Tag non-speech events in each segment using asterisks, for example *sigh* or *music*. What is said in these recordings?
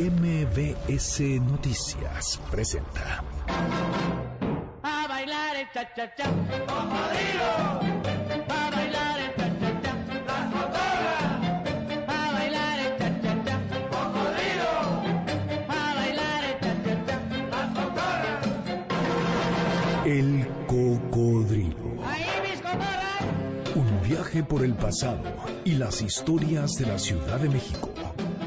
MBS Noticias presenta. A bailar el cha cha cha. A bailar el cha cha cha. A bailar el cha cha cha. A bailar el cha cha cha. El cocodrilo. Ahí mis cotorras. Un viaje por el pasado y las historias de la Ciudad de México.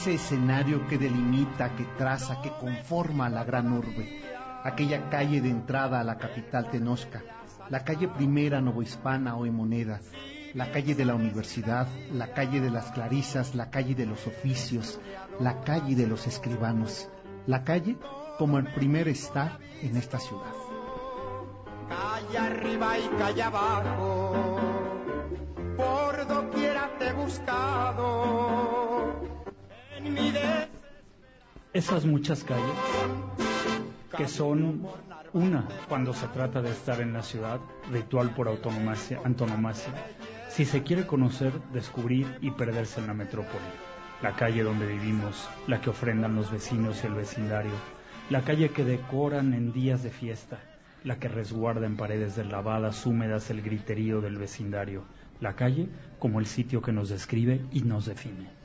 Ese escenario que delimita, que traza, que conforma la gran urbe, aquella calle de entrada a la capital tenosca, la calle primera novohispana hoy moneda, la calle de la universidad, la calle de las clarisas, la calle de los oficios, la calle de los escribanos, la calle como el primer estar en esta ciudad. Calle arriba y calle abajo, por doquiera te buscado. Esas muchas calles que son una cuando se trata de estar en la ciudad, ritual por autonomacia, antonomasia, si se quiere conocer, descubrir y perderse en la metrópoli, la calle donde vivimos, la que ofrendan los vecinos y el vecindario, la calle que decoran en días de fiesta, la que resguarda en paredes lavadas húmedas el griterío del vecindario, la calle como el sitio que nos describe y nos define.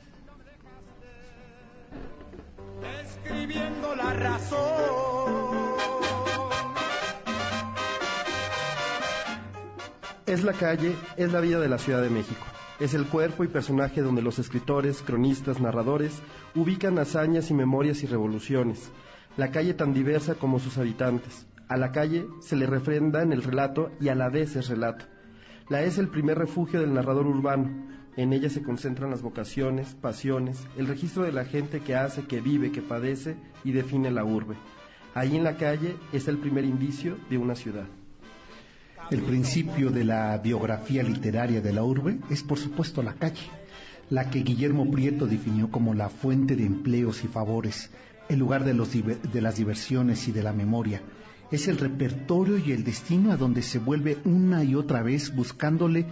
Es la calle, es la vida de la Ciudad de México. Es el cuerpo y personaje donde los escritores, cronistas, narradores ubican hazañas y memorias y revoluciones. La calle tan diversa como sus habitantes. A la calle se le refrenda en el relato y a la vez es relato. La es el primer refugio del narrador urbano. En ella se concentran las vocaciones, pasiones, el registro de la gente que hace, que vive, que padece y define la urbe. Ahí en la calle es el primer indicio de una ciudad. El principio de la biografía literaria de la urbe es, por supuesto, la calle, la que Guillermo Prieto definió como la fuente de empleos y favores, el lugar de, de las diversiones y de la memoria. Es el repertorio y el destino a donde se vuelve una y otra vez buscándole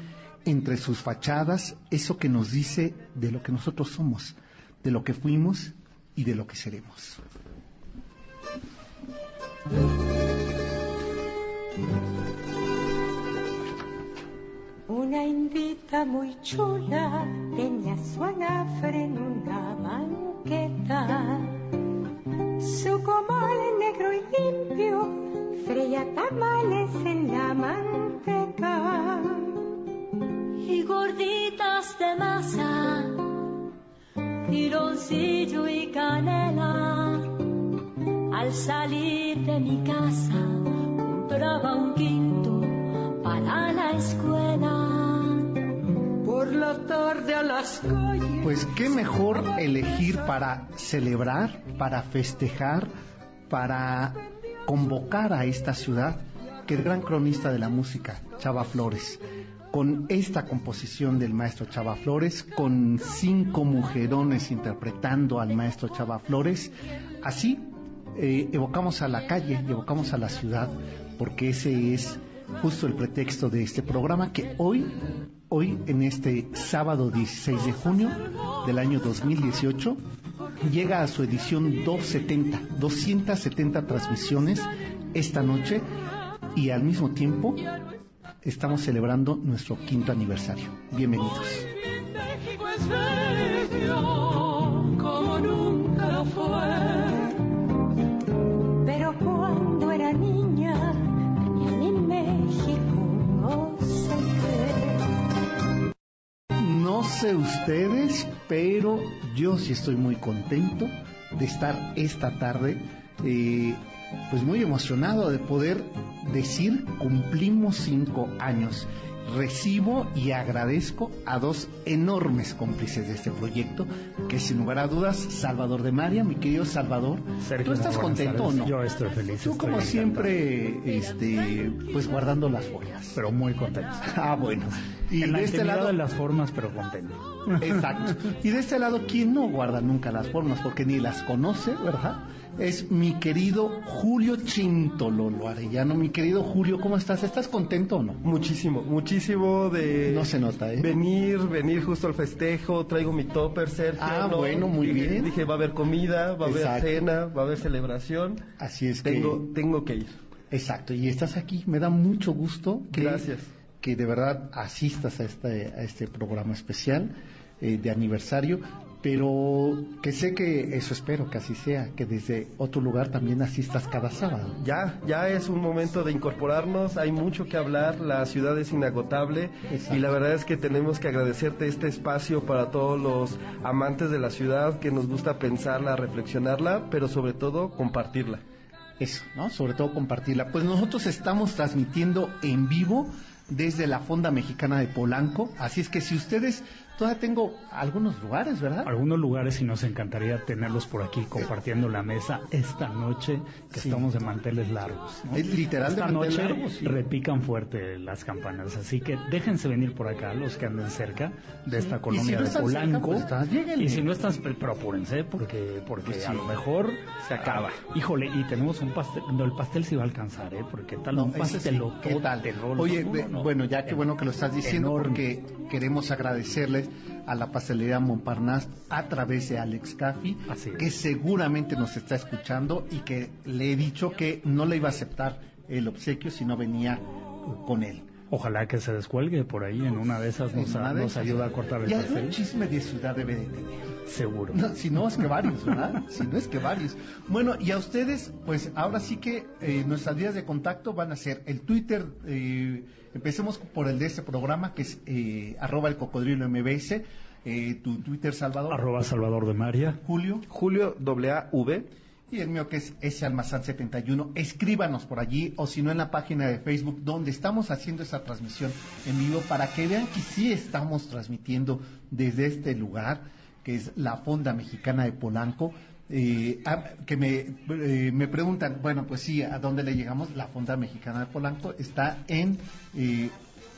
entre sus fachadas eso que nos dice de lo que nosotros somos, de lo que fuimos y de lo que seremos. Una indita muy chula tenía su anafre en una banqueta. Su comal negro y limpio freía tamales en la manteca. Y gorditas de masa, piloncillo y canela. Al salir de mi casa, compraba un quinto para la escuela. Por la tarde a las calles. Pues qué mejor elegir para celebrar, para festejar, para convocar a esta ciudad que el gran cronista de la música, Chava Flores. Con esta composición del maestro Chava Flores, con cinco mujerones interpretando al maestro Chava Flores, así eh, evocamos a la calle evocamos a la ciudad, porque ese es justo el pretexto de este programa que hoy, hoy en este sábado 16 de junio del año 2018, llega a su edición 270, 270 transmisiones esta noche y al mismo tiempo estamos celebrando nuestro quinto aniversario. Bienvenidos. Pero cuando era niña, en México no sé. No sé ustedes, pero yo sí estoy muy contento de estar esta tarde eh, pues muy emocionado de poder decir cumplimos cinco años recibo y agradezco a dos enormes cómplices de este proyecto, que sin lugar a dudas, Salvador de María, mi querido Salvador. Sergio, ¿Tú estás contento o no? Yo estoy feliz. Tú estoy como encantado. siempre, este, pues guardando las joyas. Pero muy contento. *laughs* Ah, bueno. Y en la de este lado, de las formas, pero contento. Exacto. Y de este lado, ¿quién no guarda nunca las formas? Porque ni las conoce, ¿verdad? Es mi querido Julio Chintololo Arellano. Mi querido Julio, ¿cómo estás? ¿Estás contento o no? Muchísimo, muchísimo de No se nota, ¿eh? venir, venir justo al festejo, traigo mi topper, Sergio. Ah, ¿no? bueno, muy Dije- bien. Dije, va a haber comida, va a haber cena, va a haber celebración. Así es que... Tengo, tengo que ir. Exacto, y estás aquí. Me da mucho gusto que, Gracias. que de verdad asistas a este, a este programa especial eh, de aniversario, pero que sé que eso espero que así sea, que desde otro lugar también asistas cada sábado. Ya, ya es un momento de incorporarnos, hay mucho que hablar, la ciudad es inagotable Exacto. y la verdad es que tenemos que agradecerte este espacio para todos los amantes de la ciudad que nos gusta pensarla, reflexionarla, pero sobre todo compartirla. Eso, ¿no? Sobre todo compartirla. Pues nosotros estamos transmitiendo en vivo desde la Fonda Mexicana de Polanco, así es que si ustedes, todavía tengo algunos lugares, ¿verdad? Algunos lugares y nos encantaría tenerlos por aquí compartiendo la mesa esta noche que Sí. estamos de manteles largos. ¿no? Es literal esta noche sí. repican fuerte las campanas, así que déjense venir por acá los que anden cerca de esta si colonia no de están cerca, Polanco. pues, lléguenle. y si no están, apúrense porque porque Pues a lo mejor Se acaba. híjole, y tenemos un pastel, no, el pastel sí va a alcanzar, ¿eh? Porque tal No, un pastel ¿Qué tal? Oye, ve- bueno, ya qué bueno que lo estás diciendo Enorme. porque queremos agradecerles a la pastelería Montparnasse a través de Alex Caffi, Así es. que seguramente nos está escuchando y que le he dicho que no le iba a aceptar el obsequio si no venía con él. Ojalá que se descuelgue por ahí en una de esas nos, de ayuda a cortar el Y pastel. algún chisme de ciudad debe de tener. Seguro. No, si no es que varios, ¿verdad? Si no es que varios. Bueno, y a ustedes, pues ahora sí que eh, nuestras vías de contacto van a ser el Twitter, eh, empecemos por el de este programa, que es eh, arroba el cocodrilo MBS, eh, tu Twitter, Salvador, Arroba Salvador de María. Julio, Julio AA-V, y el mío que es S Almazán 71. Escríbanos por allí o si no en la página de Facebook donde estamos haciendo esa transmisión en vivo para que vean que sí estamos transmitiendo desde este lugar que es la Fonda Mexicana de Polanco. Eh, ah, que me, eh, me preguntan, bueno, pues sí, ¿a dónde le llegamos? La Fonda Mexicana de Polanco está en eh,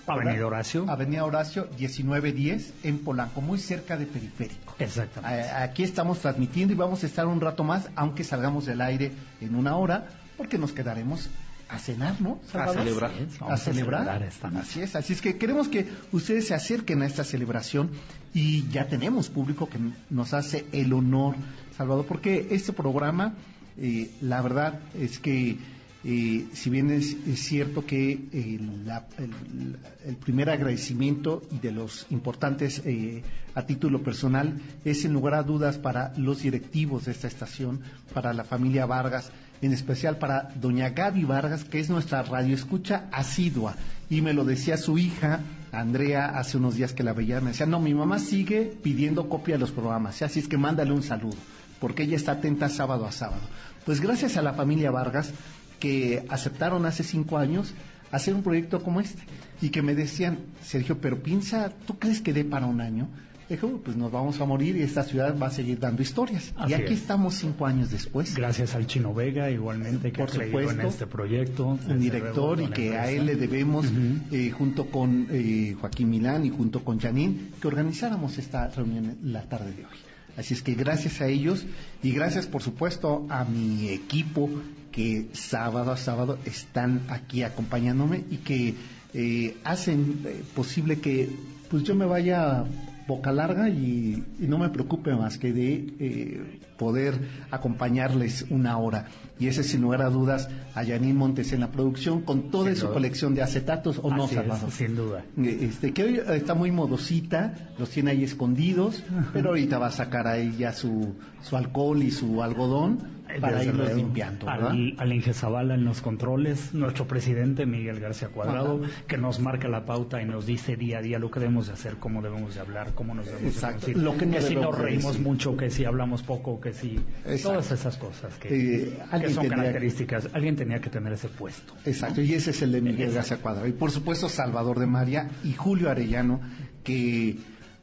Avenida Horacio. Avenida Horacio 1910 en Polanco, muy cerca de Periférico. Exactamente. Aquí estamos transmitiendo y vamos a estar un rato más, aunque salgamos del aire en una hora, porque nos quedaremos a cenar, ¿no? Salvador? celebrar. A vamos celebrar. esta. Así es, así es que queremos que ustedes se acerquen a esta celebración y ya tenemos público que nos hace el honor, Salvador, porque este programa, eh, la verdad es que eh, si bien es, es cierto que eh, la- el, el primer agradecimiento y de los importantes eh, a título personal es sin lugar a dudas para los directivos de esta estación, para la familia Vargas, en especial para doña Gaby Vargas, que es nuestra radioescucha asidua. Y me lo decía su hija, Andrea, hace unos días que la veía, me decía, no, mi mamá sigue pidiendo copia de los programas, así es que mándale un saludo, porque ella está atenta sábado a sábado. Pues gracias a la familia Vargas, que aceptaron hace cinco años hacer un proyecto como este, y que me decían, Sergio, pero piensa, ¿tú crees que dé para un año? Dije, "Uy, pues nos vamos a morir y esta ciudad va a seguir dando historias. Así y aquí es. estamos cinco años después. Gracias al Chino Vega, igualmente, que Por ha creído en supuesto. este proyecto. un director y que a él le debemos, eh, junto con eh, Joaquín Milán y junto con Janine, que organizáramos esta reunión la tarde de hoy. Así es que gracias a ellos y gracias, por supuesto, a mi equipo que sábado a sábado están aquí acompañándome y que eh, hacen eh, posible que pues yo me vaya boca larga y, no me preocupe más que de eh, poder acompañarles una hora. Y ese sin lugar a dudas a Janine Montes en la producción con toda Sin su duda. colección de acetatos o no, Salvador. sin duda. Eh, Este, que hoy está muy modosita, los tiene ahí escondidos, *laughs* pero ahorita va a sacar ahí ya su, su alcohol y su algodón para Desde irlos limpiando, ¿verdad? Al, al Inge Zavala en los controles, nuestro presidente Miguel García Cuadrado, Ajá. que nos marca la pauta y nos dice día a día lo que debemos de hacer, cómo debemos de hablar, cómo nos debemos Exacto, de conducir, lo que no si nos reímos decir. mucho, que si hablamos poco, que Exacto. todas esas cosas que, Eh, son características. Alguien tenía que tener ese puesto. Exacto, y ese es el de Miguel. García Cuadrado. Y por supuesto Salvador de María y Julio Arellano, que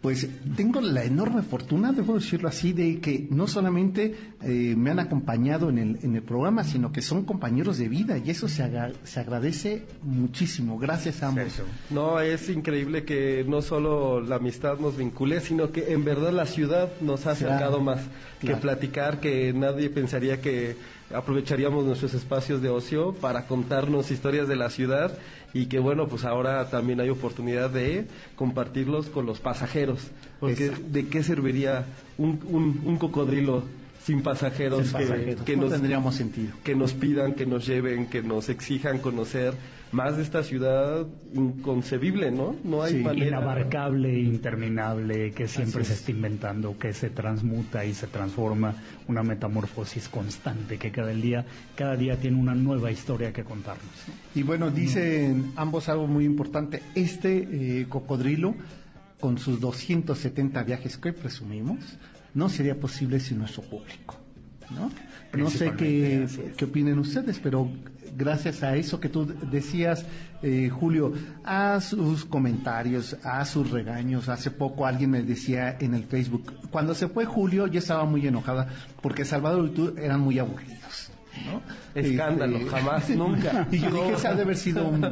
pues tengo la enorme fortuna, debo decirlo así, de que no solamente eh, me han acompañado en el, en el programa, sino que son compañeros de vida y eso se, se agradece muchísimo. Gracias a ambos. No, es increíble que no solo la amistad nos vincule, sino que en verdad la ciudad nos ha acercado Claro, más claro. que platicar, que nadie pensaría que aprovecharíamos nuestros espacios de ocio para contarnos historias de la ciudad y que bueno, pues ahora también hay oportunidad de compartirlos con los pasajeros. Porque Exacto. ¿de qué serviría un, un, un cocodrilo sin pasajeros, Sin que, pasajeros. que no nos tendríamos sentido. que nos pidan, que nos lleven, que nos exijan conocer más de esta ciudad inconcebible, ¿no? No hay Sí. manera. Inabarcable, interminable, que siempre se es. está inventando, que se transmuta y se transforma, una metamorfosis constante, que cada día, cada día tiene una nueva historia que contarnos. ¿no? Y bueno, dicen ambos algo muy importante. Este eh, cocodrilo, con sus 270 viajes que presumimos, no sería posible sin nuestro público. ¿no? No sé qué, qué opinen ustedes, pero gracias a eso que tú decías, eh, Julio, a sus comentarios, a sus regaños. Hace poco alguien me decía en el Facebook, cuando se fue Julio, yo estaba muy enojada porque Salvador y tú eran muy aburridos. ¿No? *laughs* Escándalo, Este, jamás, *laughs* nunca. Y yo dije, esa ha de haber sido un...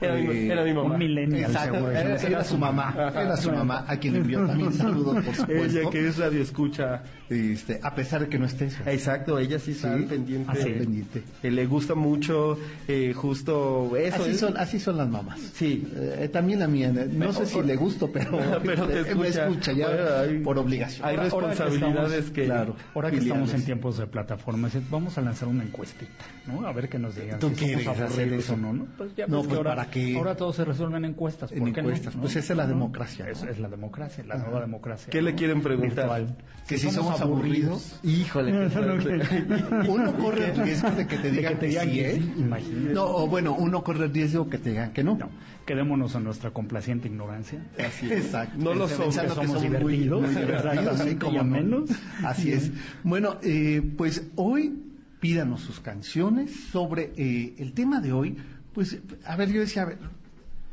Era mi- eh, era mi mamá. Un millennial, seguro. era, era su mamá, era su mamá, a quien le envió también *laughs* saludos, por supuesto. Ella que es radio escucha. Este, a pesar de que no estés. Exacto, ella sí está Sí. pendiente. Así. Pendiente. Eh, le gusta mucho eh, justo eso. Así ¿eh? son, así son las mamás. Sí. Eh, también la mía, no sé si le gusto, pero, Pero te me escucha. ya Bueno, hay- por obligación. Hay ahora que responsabilidades estamos- que... claro. Ahora que estamos en tiempos de plataformas, eh, vamos a lanzar una encuestita, ¿no? A ver qué nos digan. ¿Tú si somos quieres hacer eso? o no, ¿no? Pues ya No, que pues, ahora, ¿para qué? ahora todo se resuelve en encuestas. En ¿por qué no? encuestas. ¿No? Pues esa es la democracia, ¿no? Es, es la democracia, la Ajá. nueva democracia. ¿Qué le quieren preguntar? Virtual. Que si somos aburridos, Híjole. *laughs* *laughs* uno corre el riesgo de que te De digan que te que sí, que ¿eh? imagínate. No, o bueno, uno corre el riesgo que te digan que no. No, quedémonos en nuestra complaciente ignorancia. Así es. Exacto. No lo somos, que que somos divertidos. *laughs* Exactamente, como amenos. Así es. Bueno, eh, pues hoy pídanos sus canciones sobre eh, el tema de hoy. Pues, a ver, yo decía, a ver,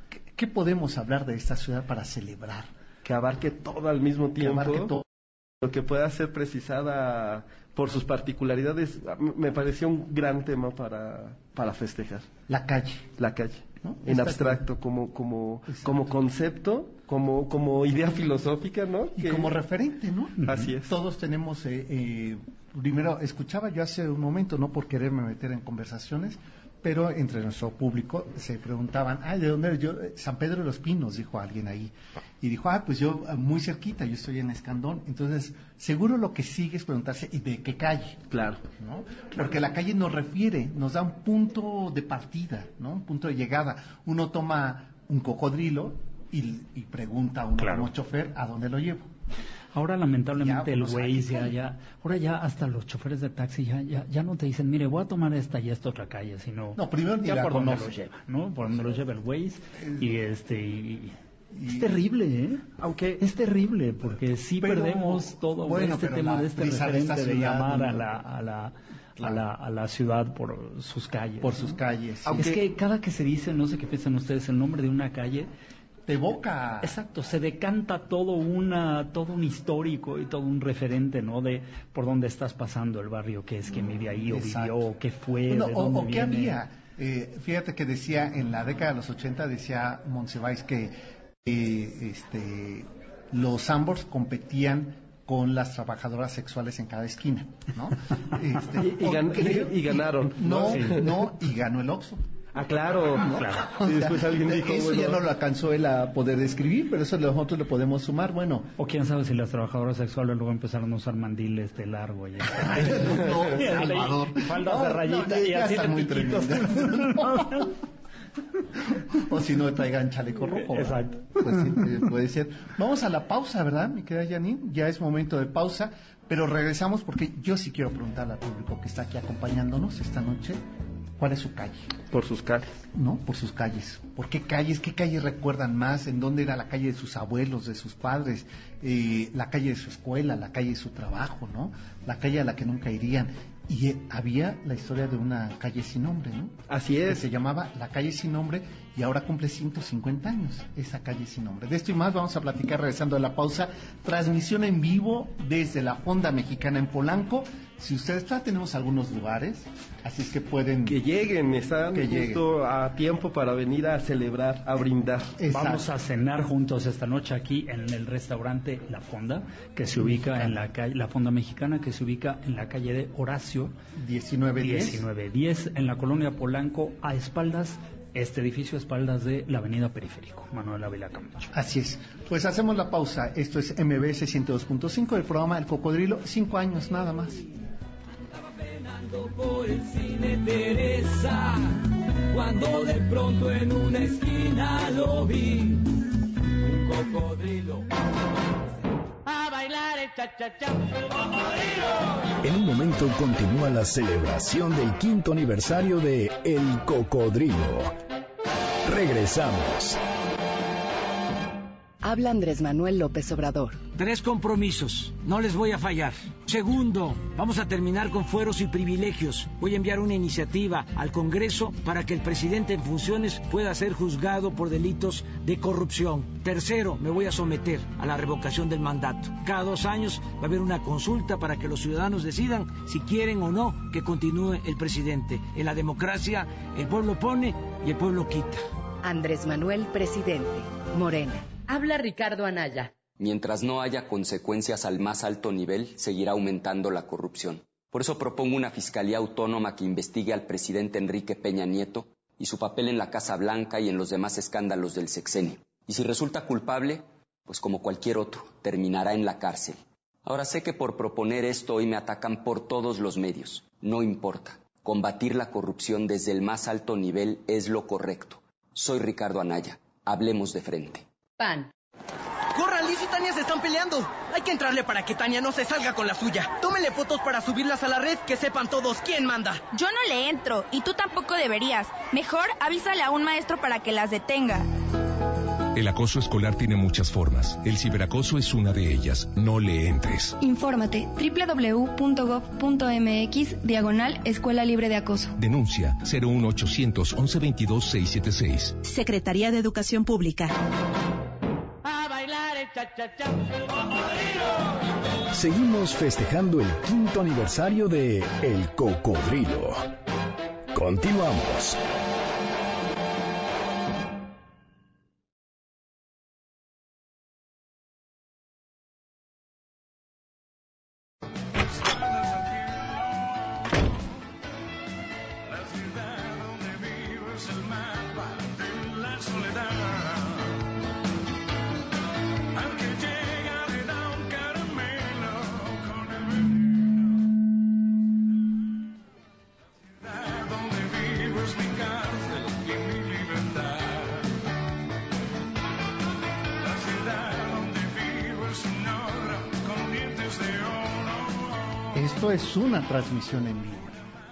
¿qué, qué podemos hablar de esta ciudad para celebrar? Que abarque todo al mismo Que tiempo. abarque todo. Lo que pueda ser precisada por sus particularidades. Me pareció un gran tema para, para festejar. La calle. La calle. ¿no? En abstracto, como, como, Exacto. como concepto, como, como idea filosófica, ¿no? Y Que- como referente, ¿no? Así es. Todos tenemos, eh, eh, primero, escuchaba yo hace un momento, no por quererme meter en conversaciones, pero entre nuestro público se preguntaban, ay, ¿de dónde eres yo? "Eh, San Pedro de los Pinos, dijo alguien ahí. Y dijo, ah, pues yo eh, muy cerquita, yo estoy en Escandón. Entonces, seguro lo que sigue es preguntarse, ¿y de qué calle? Claro. ¿no? Porque la calle nos refiere, nos da un punto de partida, ¿no? Un punto de llegada. Uno toma un cocodrilo y, y pregunta a uno Claro. como chofer, ¿a dónde lo llevo? Ahora lamentablemente Ya, el pues, Waze aquí ya, ya, ahora ya hasta los choferes de taxi ya, ya, ya no te dicen, mire, voy a tomar esta y esta otra calle, sino No, primero ya por donde conoce. lo lleva, ¿no? Por donde lo lleva el Waze y este y- Y- es terrible, ¿eh? Aunque Es terrible porque sí Pero, perdemos todo bueno, este tema de este referente de llamar a la, a la, a la, a la ciudad por sus calles. Por ¿no? sus calles. Aunque- Es que cada que se dice, no sé qué piensan ustedes, el nombre de una calle, te evoca. Exacto, se decanta todo una, todo un histórico y todo un referente, ¿no? De por dónde estás pasando el barrio, qué es, quién vive ahí o Exacto. vivió, o qué fue, Bueno, de o, dónde o qué viene. había. Eh, fíjate que decía en la década de los 80, decía Monsiváis que eh, este, los ambos competían con las trabajadoras sexuales en cada esquina, ¿no? *laughs* Este, Y- y o gan- creo- y ganaron, No, ¿no? Sí. no, y ganó el Oxxo. Ah, claro. O *laughs* Y después alguien dijo, eso bueno, ya no lo alcanzó él a poder describir, pero eso nosotros le podemos sumar. Bueno, O quién sabe si las trabajadoras sexuales luego empezaron a usar mandiles de largo y *laughs* no, *laughs* Salvador. faldas de No, rayita no, y así de muy o si no, traigan chaleco rojo. Exacto. Pues sí, puede ser. Vamos a la pausa, ¿verdad, mi querida Janine? Ya es momento de pausa, pero regresamos porque yo sí quiero preguntarle al público que está aquí acompañándonos esta noche, ¿cuál es su calle? Por sus calles. ¿no? Por sus calles. ¿Por qué calles? ¿Qué calles recuerdan más? ¿En dónde era la calle de sus abuelos, de sus padres? Eh, la calle de su escuela, la calle de su trabajo, ¿no? La calle a la que nunca irían. Y eh, había la historia de una calle sin nombre, ¿no? Así Que es. se llamaba La Calle Sin Nombre y ahora cumple 150 años esa calle sin nombre. De esto y más vamos a platicar regresando a la pausa. Transmisión en vivo desde la Fonda Mexicana en Polanco. Si ustedes ya tenemos algunos lugares, así es que pueden... Que lleguen, están Que justo a tiempo para venir a celebrar, a brindar. Exacto. Vamos a cenar juntos esta noche aquí en el restaurante La Fonda, que se ubica en la calle, La Fonda Mexicana, que se ubica en la calle de Horacio 1910. 1910, en la colonia Polanco, a espaldas, este edificio a espaldas de la avenida Periférico, Manuel Ávila Camacho. Así es. Pues hacemos la pausa. Esto es MBS 102.5, el programa El Cocodrilo. Cinco años nada más. por el cine Teresa, cuando de pronto en una esquina lo vi, un cocodrilo. A bailar el cha-cha-cha. En un momento continúa la celebración del quinto aniversario de El Cocodrilo. Regresamos. Habla Andrés Manuel López Obrador. Tres compromisos, no les voy a fallar. Segundo, vamos a terminar con fueros y privilegios. Voy a enviar una iniciativa al Congreso para que el presidente en funciones pueda ser juzgado por delitos de corrupción. Tercero, me voy a someter a la revocación del mandato. Cada dos años va a haber una consulta para que los ciudadanos decidan si quieren o no que continúe el presidente. En la democracia, el pueblo pone y el pueblo quita. Andrés Manuel, presidente. Morena. Habla Ricardo Anaya. Mientras no haya consecuencias al más alto nivel, seguirá aumentando la corrupción. Por eso propongo una fiscalía autónoma que investigue al presidente Enrique Peña Nieto y su papel en la Casa Blanca y en los demás escándalos del sexenio. Y si resulta culpable, pues como cualquier otro, terminará en la cárcel. Ahora sé que por proponer esto hoy me atacan por todos los medios. No importa. Combatir la corrupción desde el más alto nivel es lo correcto. Soy Ricardo Anaya. Hablemos de frente. PAN. ¡Corran! Liz y Tania se están peleando. Hay que entrarle para que Tania no se salga con la suya. Tómenle fotos para subirlas a la red, que sepan todos quién manda. Yo no le entro y tú tampoco deberías. Mejor avísale a un maestro para que las detenga. El acoso escolar tiene muchas formas. El ciberacoso es una de ellas. No le entres. Infórmate www.gov.mx diagonal Escuela Libre de Acoso. Denuncia 01800 1122 676. Secretaría de Educación Pública. Seguimos festejando el quinto aniversario de El Cocodrilo. Continuamos. Es una transmisión en vivo.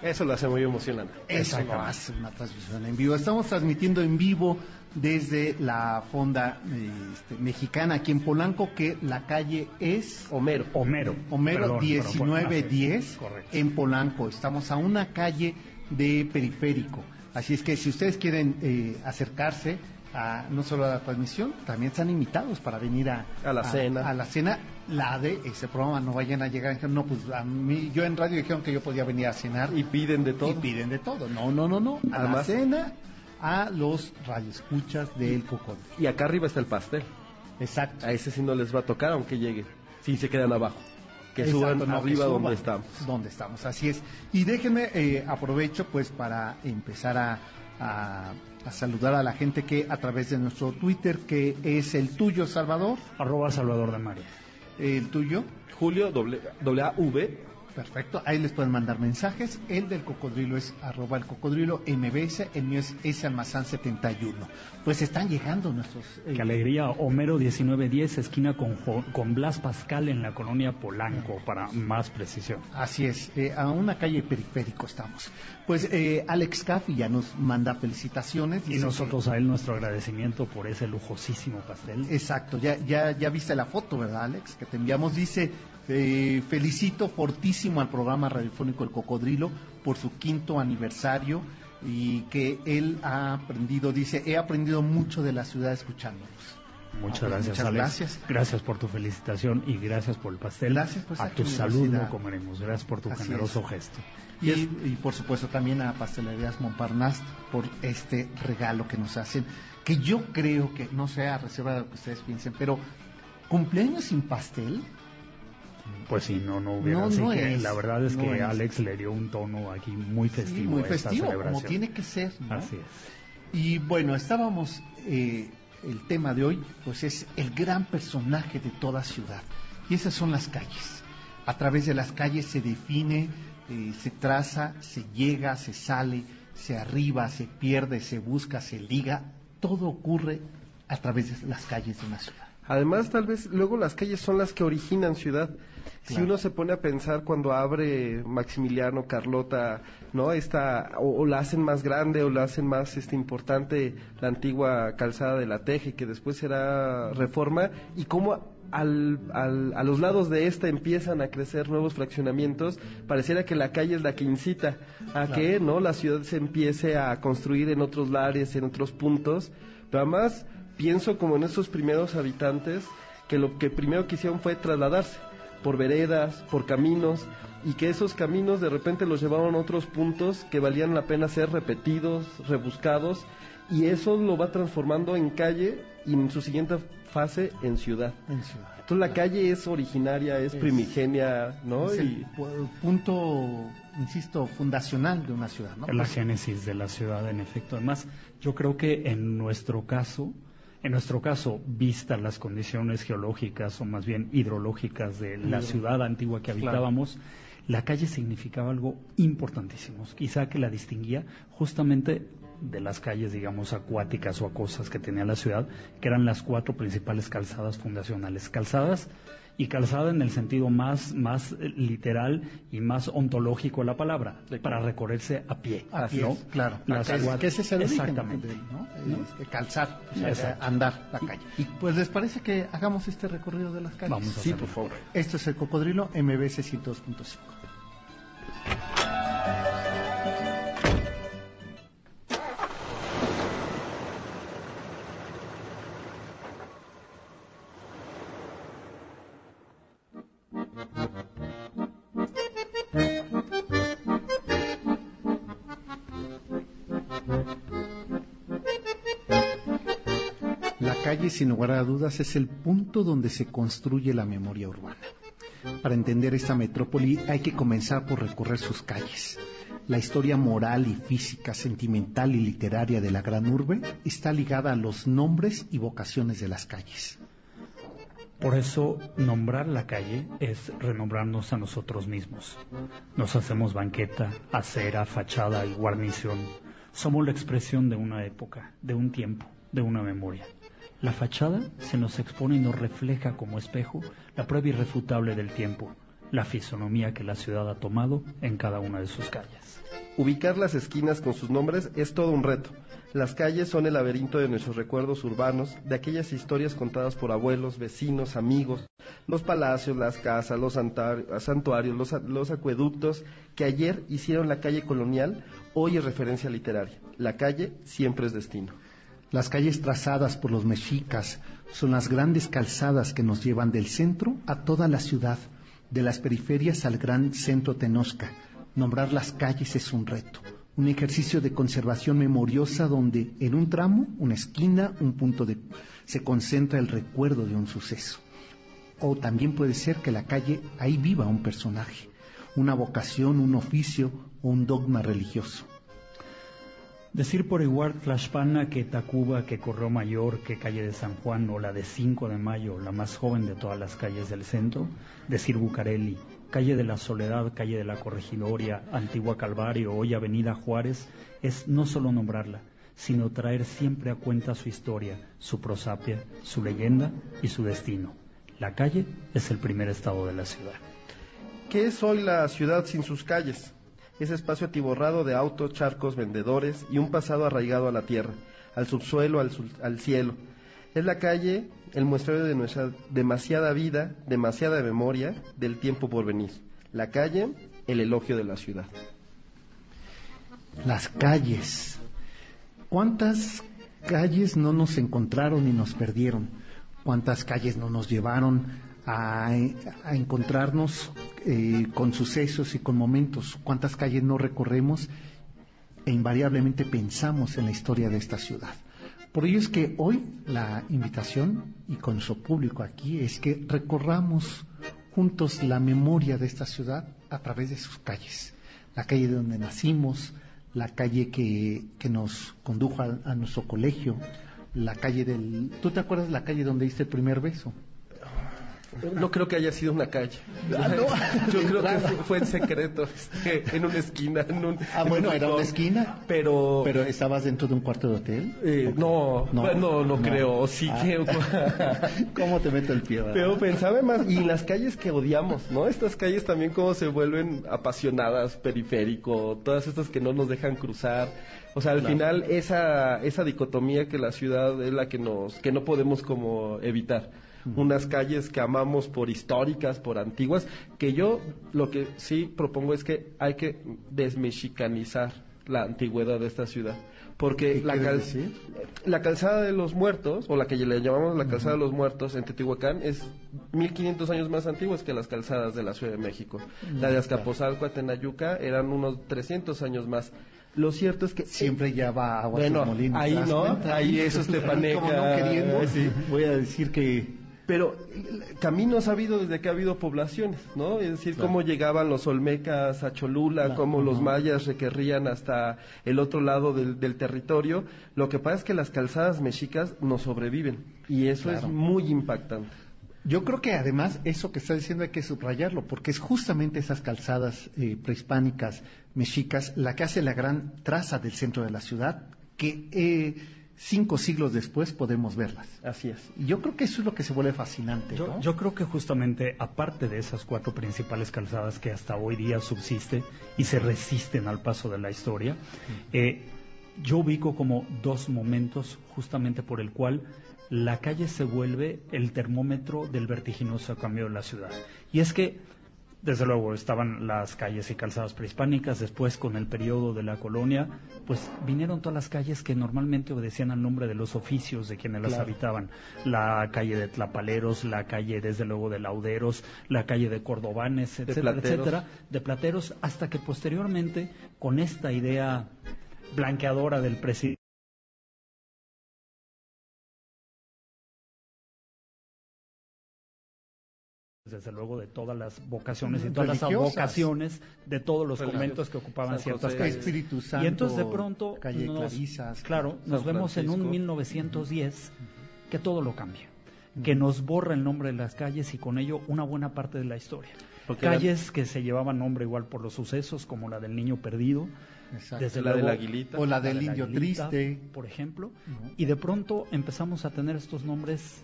Eso lo hace muy emocionante. Eso lo hace una transmisión en vivo. Estamos transmitiendo en vivo desde la fonda este, mexicana aquí en Polanco, que la calle es Homero. Homero. Homero Perdón, pero por- 1910 Correcto. en Polanco. Estamos a una calle de periférico. Así es que si ustedes quieren eh, acercarse a, no solo a la transmisión, también están invitados para venir a, A la cena. A la cena, la de ese programa. No vayan a llegar no, pues a mí, yo en radio dijeron que yo podía venir a cenar. Y piden de todo. Y piden de todo. No, no, no, no. A la cena, a los radioescuchas del Cocón. Y acá arriba está el pastel. Exacto. A ese sí no les va a tocar, aunque lleguen. Si se quedan abajo. Que Exacto, suban no, que arriba suban donde estamos. Donde estamos, así es. Y déjenme, eh, aprovecho pues para empezar a, a- a saludar a la gente que a través de nuestro Twitter, que es el tuyo, Salvador. Arroba Salvador de María. El tuyo. Julio doble, doble A V Perfecto, ahí les pueden mandar mensajes. El del cocodrilo es arroba el cocodrilo MBS, el mío es ese almazán 71. Pues están llegando nuestros... eh, Qué alegría, Homero 1910, esquina con, con Blas Pascal en la colonia Polanco, para más precisión. Así es, eh, a una calle periférico estamos. Pues eh, Alex Caffi ya nos manda felicitaciones. Y nosotros que... a él nuestro agradecimiento por ese lujosísimo pastel. Exacto, ya, ya, ya viste la foto, ¿verdad Alex? Que te enviamos, dice... Eh, felicito fortísimo al programa radiofónico El Cocodrilo por su quinto aniversario y que él ha aprendido, dice, he aprendido mucho de la ciudad escuchándonos. Muchas gracias, muchas Alex. gracias. Gracias por tu felicitación y gracias por el pastel. Gracias por A esa tu salud lo comeremos. Gracias por tu Así generoso es. gesto. Y, y por supuesto también a Pastelerías Montparnasse por este regalo que nos hacen, que yo creo que, no sé, a reserva de lo que ustedes piensen, pero cumpleaños sin pastel, Pues sí, no, no hubiera. No, así no que es, la verdad es no que es. Alex le dio un tono aquí muy festivo. Sí, muy a esta festivo, como celebración. tiene que ser. ¿no? Así es. Y bueno, estábamos, eh, el tema de hoy, pues es el gran personaje de toda ciudad. Y esas son las calles. A través de las calles se define, eh, se traza, se llega, se sale, se arriba, se pierde, se busca, se liga. Todo ocurre a través de las calles de una ciudad. Además, tal vez luego las calles son las que originan ciudad. Si uno se pone a pensar cuando abre Maximiliano, Carlota, ¿no? Esta, o, o la hacen más grande o la hacen más este, importante la antigua calzada de la Teje, que después será reforma, y cómo al, al- a los lados de esta empiezan a crecer nuevos fraccionamientos, pareciera que la calle es la que incita a Claro. que no la ciudad se empiece a construir en otros lares, en otros puntos, pero además pienso como en esos primeros habitantes que lo que primero que hicieron fue trasladarse por veredas, por caminos, y que esos caminos de repente los llevaron a otros puntos que valían la pena ser repetidos, rebuscados, y eso lo va transformando en calle y en su siguiente fase en ciudad. En ciudad. Entonces la calle es originaria, es, Es- primigenia, ¿no? Es Y- el punto, insisto, fundacional de una ciudad. ¿no? Es la génesis de la ciudad, en efecto. Además, yo creo que en nuestro caso, en nuestro caso, vistas las condiciones geológicas o más bien hidrológicas de la ciudad antigua que Claro. habitábamos, la calle significaba algo importantísimo, quizá que la distinguía justamente de las calles, digamos, acuáticas o acosas que tenía la ciudad, que eran las cuatro principales calzadas fundacionales. Calzadas y calzada en el sentido más, más eh, literal y más ontológico de la palabra, para recorrerse a pie. A pie, ¿no? claro. Las que, es- cuatro- que ese es el origen Exactamente. de- ¿no? Este, calzar, o sea, andar la calle. Y pues les parece que hagamos este recorrido de las calles. Vamos a Sí, hacerlo. por favor. Esto es el cocodrilo MBC 102.5. sin lugar a dudas, es el punto donde se construye la memoria urbana. Para entender esta metrópoli hay que comenzar por recorrer sus calles. La historia moral y física, sentimental y literaria de la gran urbe está ligada a los nombres y vocaciones de las calles. Por eso, nombrar la calle es renombrarnos a nosotros mismos. Nos hacemos banqueta, acera, fachada y guarnición. Somos la expresión de una época, de un tiempo, de una memoria. La fachada se nos expone y nos refleja como espejo la prueba irrefutable del tiempo, la fisonomía que la ciudad ha tomado en cada una de sus calles. Ubicar las esquinas con sus nombres es todo un reto. Las calles son el laberinto de nuestros recuerdos urbanos, de aquellas historias contadas por abuelos, vecinos, amigos, los palacios, las casas, los santuarios, los, los acueductos, que ayer hicieron la calle colonial, hoy es referencia literaria. La calle siempre es destino. Las calles trazadas por los mexicas son las grandes calzadas que nos llevan del centro a toda la ciudad, de las periferias al gran centro Tenosca. Nombrar las calles es un reto, un ejercicio de conservación memoriosa donde en un tramo, una esquina, un punto de se concentra el recuerdo de un suceso. O también puede ser que la calle ahí viva un personaje, una vocación, un oficio o un dogma religioso. Decir por igual Tlaxpana que Tacuba, que Correo Mayor, que Calle de San Juan o la de 5 de Mayo, la más joven de todas las calles del centro. Decir Bucareli, calle de la Soledad, calle de la Corregidoria, Antigua Calvario, hoy Avenida Juárez, es no solo nombrarla, sino traer siempre a cuenta su historia, su prosapia, su leyenda y su destino. La calle es el primer estado de la ciudad. ¿Qué es hoy la ciudad sin sus calles? Ese espacio atiborrado de autos, charcos, vendedores y un pasado arraigado a la tierra, al subsuelo, al, al cielo. Es la calle el muestrario de nuestra demasiada vida, demasiada memoria del tiempo por venir. La calle, el elogio de la ciudad. Las calles. ¿Cuántas calles no nos encontraron y nos perdieron? ¿Cuántas calles no nos llevaron a, a encontrarnos eh, con sucesos y con momentos? ¿Cuántas calles no recorremos e invariablemente pensamos en la historia de esta ciudad? Por ello es que hoy la invitación, y con su público aquí, es que recorramos juntos la memoria de esta ciudad a través de sus calles. La calle de donde nacimos, la calle que, que nos condujo a, a, nuestro colegio, la calle del... ¿Tú te acuerdas de la calle donde diste el primer beso? No creo que haya sido una calle. Ah, no. *laughs* Yo creo que fue en secreto, este, en una esquina. En un, ah, bueno, era una esquina. Pero. ¿Pero estabas dentro de un cuarto de hotel? Eh, no, no, no, no, creo. Sí ah. que. *laughs* ¿Cómo te meto el pie? ¿verdad? Pero pensaba más. Y las calles que odiamos, ¿no? Estas calles también, como se vuelven apasionadas, periférico, todas estas que no nos dejan cruzar. O sea, al claro. final, esa, esa dicotomía que la ciudad es la que nos. que no podemos como evitar unas calles que amamos por históricas, por antiguas, que yo lo que sí propongo es que hay que desmexicanizar la antigüedad de esta ciudad. Porque la, cal la, calzada de los muertos, o la que le llamamos la calzada uh -huh. de los muertos en Teotihuacán, es 1500 años más antiguas que las calzadas de la Ciudad de México. Uh -huh. La de Azcapotzalco a Tenayuca eran unos 300 años más. Lo cierto es que siempre ya va agua bueno, molinos. Ahí no, ahí eso es *laughs* Tepaneca. No queriendo, sí. voy a decir que pero caminos ha habido desde que ha habido poblaciones, ¿no? Es decir, claro. cómo llegaban los olmecas a Cholula, claro. cómo los mayas requerrían hasta el otro lado del, del, territorio. Lo que pasa es que las calzadas mexicas no sobreviven y eso claro. es muy impactante. Yo creo que además eso que está diciendo hay que subrayarlo, porque es justamente esas calzadas eh, prehispánicas mexicas la que hace la gran traza del centro de la ciudad, que eh, cinco siglos después podemos verlas. Así es. Y yo creo que eso es lo que se vuelve fascinante. Yo, ¿no? yo, creo que justamente, aparte de esas cuatro principales calzadas que hasta hoy día subsisten y se resisten al paso de la historia, eh, yo ubico como dos momentos justamente por el cual la calle se vuelve el termómetro del vertiginoso cambio de la ciudad. Y es que desde luego estaban las calles y calzadas prehispánicas, después con el periodo de la colonia, pues vinieron todas las calles que normalmente obedecían al nombre de los oficios de quienes claro. las habitaban. La calle de Tlapaleros, la calle desde luego de Lauderos, la calle de Cordobanes, etcétera, de etcétera, de plateros, hasta que posteriormente, con esta idea blanqueadora del presidente, desde luego de todas las vocaciones y todas las vocaciones de todos los conventos que ocupaban San ciertas José, calles. Espíritu Santo, y entonces de pronto calle nos, Clarisas, claro, San nos vemos en un Francisco. 1910 que todo lo cambia, que nos borra el nombre de las calles y con ello una buena parte de la historia. Porque calles que se llevaban nombre igual por los sucesos, como la del niño perdido, Exacto. desde la luego, del aguilita. o la la del de la indio Aguilita, triste. por ejemplo, y de pronto empezamos a tener estos nombres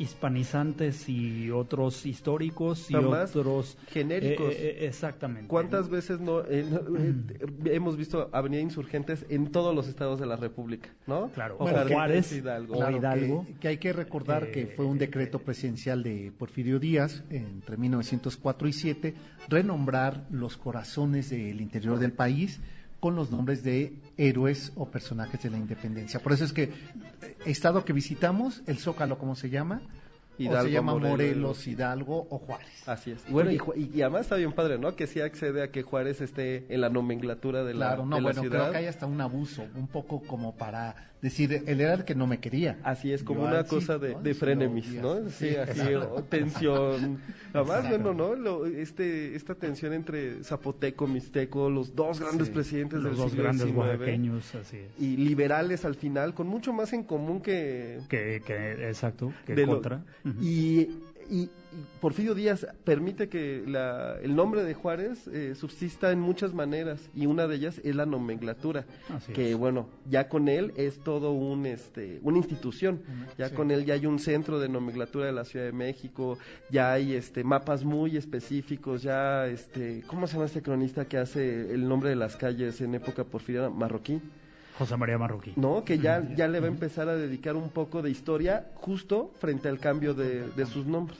hispanizantes y otros históricos y Además, otros genéricos. eh, eh, exactamente. ¿Cuántas veces no eh, no, eh, hemos visto Avenida Insurgentes en todos los estados de la República, no? Claro, O o Jardines Juárez, Hidalgo. o Claro, Hidalgo. Que, que hay que recordar Eh, que fue un decreto presidencial de Porfirio Díaz entre 1904 y 7 renombrar los corazones del interior del país con los nombres de héroes o personajes de la independencia. Por eso es que eh, estado que visitamos, el Zócalo, ¿cómo se llama? o Hidalgo, se llama Morelos. Morelos, Hidalgo o Juárez. Así es. Y bueno, y, Ju- y- y además está bien padre, ¿no? Que sí accede a que Juárez esté en la nomenclatura de la, Claro, no, de la bueno, ciudad. creo que hay hasta un abuso, un poco como para decir, él era el que no me quería. Así es, como Yo una sí, cosa de, de frenemies, ¿no? Sí, Sí, así, o tensión. *laughs* Además, bueno, ¿no? Lo- este, esta tensión entre Zapoteco, Mixteco, los dos grandes Sí, presidentes del los dos siglo grandes XIX, oaxaqueños, así es. y liberales al final, con mucho más en común que... Que, que exacto, que de lo- contra. Y, y Porfirio Díaz permite que la- el nombre de Juárez eh, subsista en muchas maneras y una de ellas es la nomenclatura, Así que es. bueno, ya con él es todo un este una institución, ya sí. con él ya hay un centro de nomenclatura de la Ciudad de México, ya hay este mapas muy específicos, ya este ¿cómo se llama este cronista que hace el nombre de las calles en época porfiriana marroquí? José María Marroquí. ¿no? Que ya, ya le va a empezar a dedicar un poco de historia justo frente al cambio de, de sus nombres.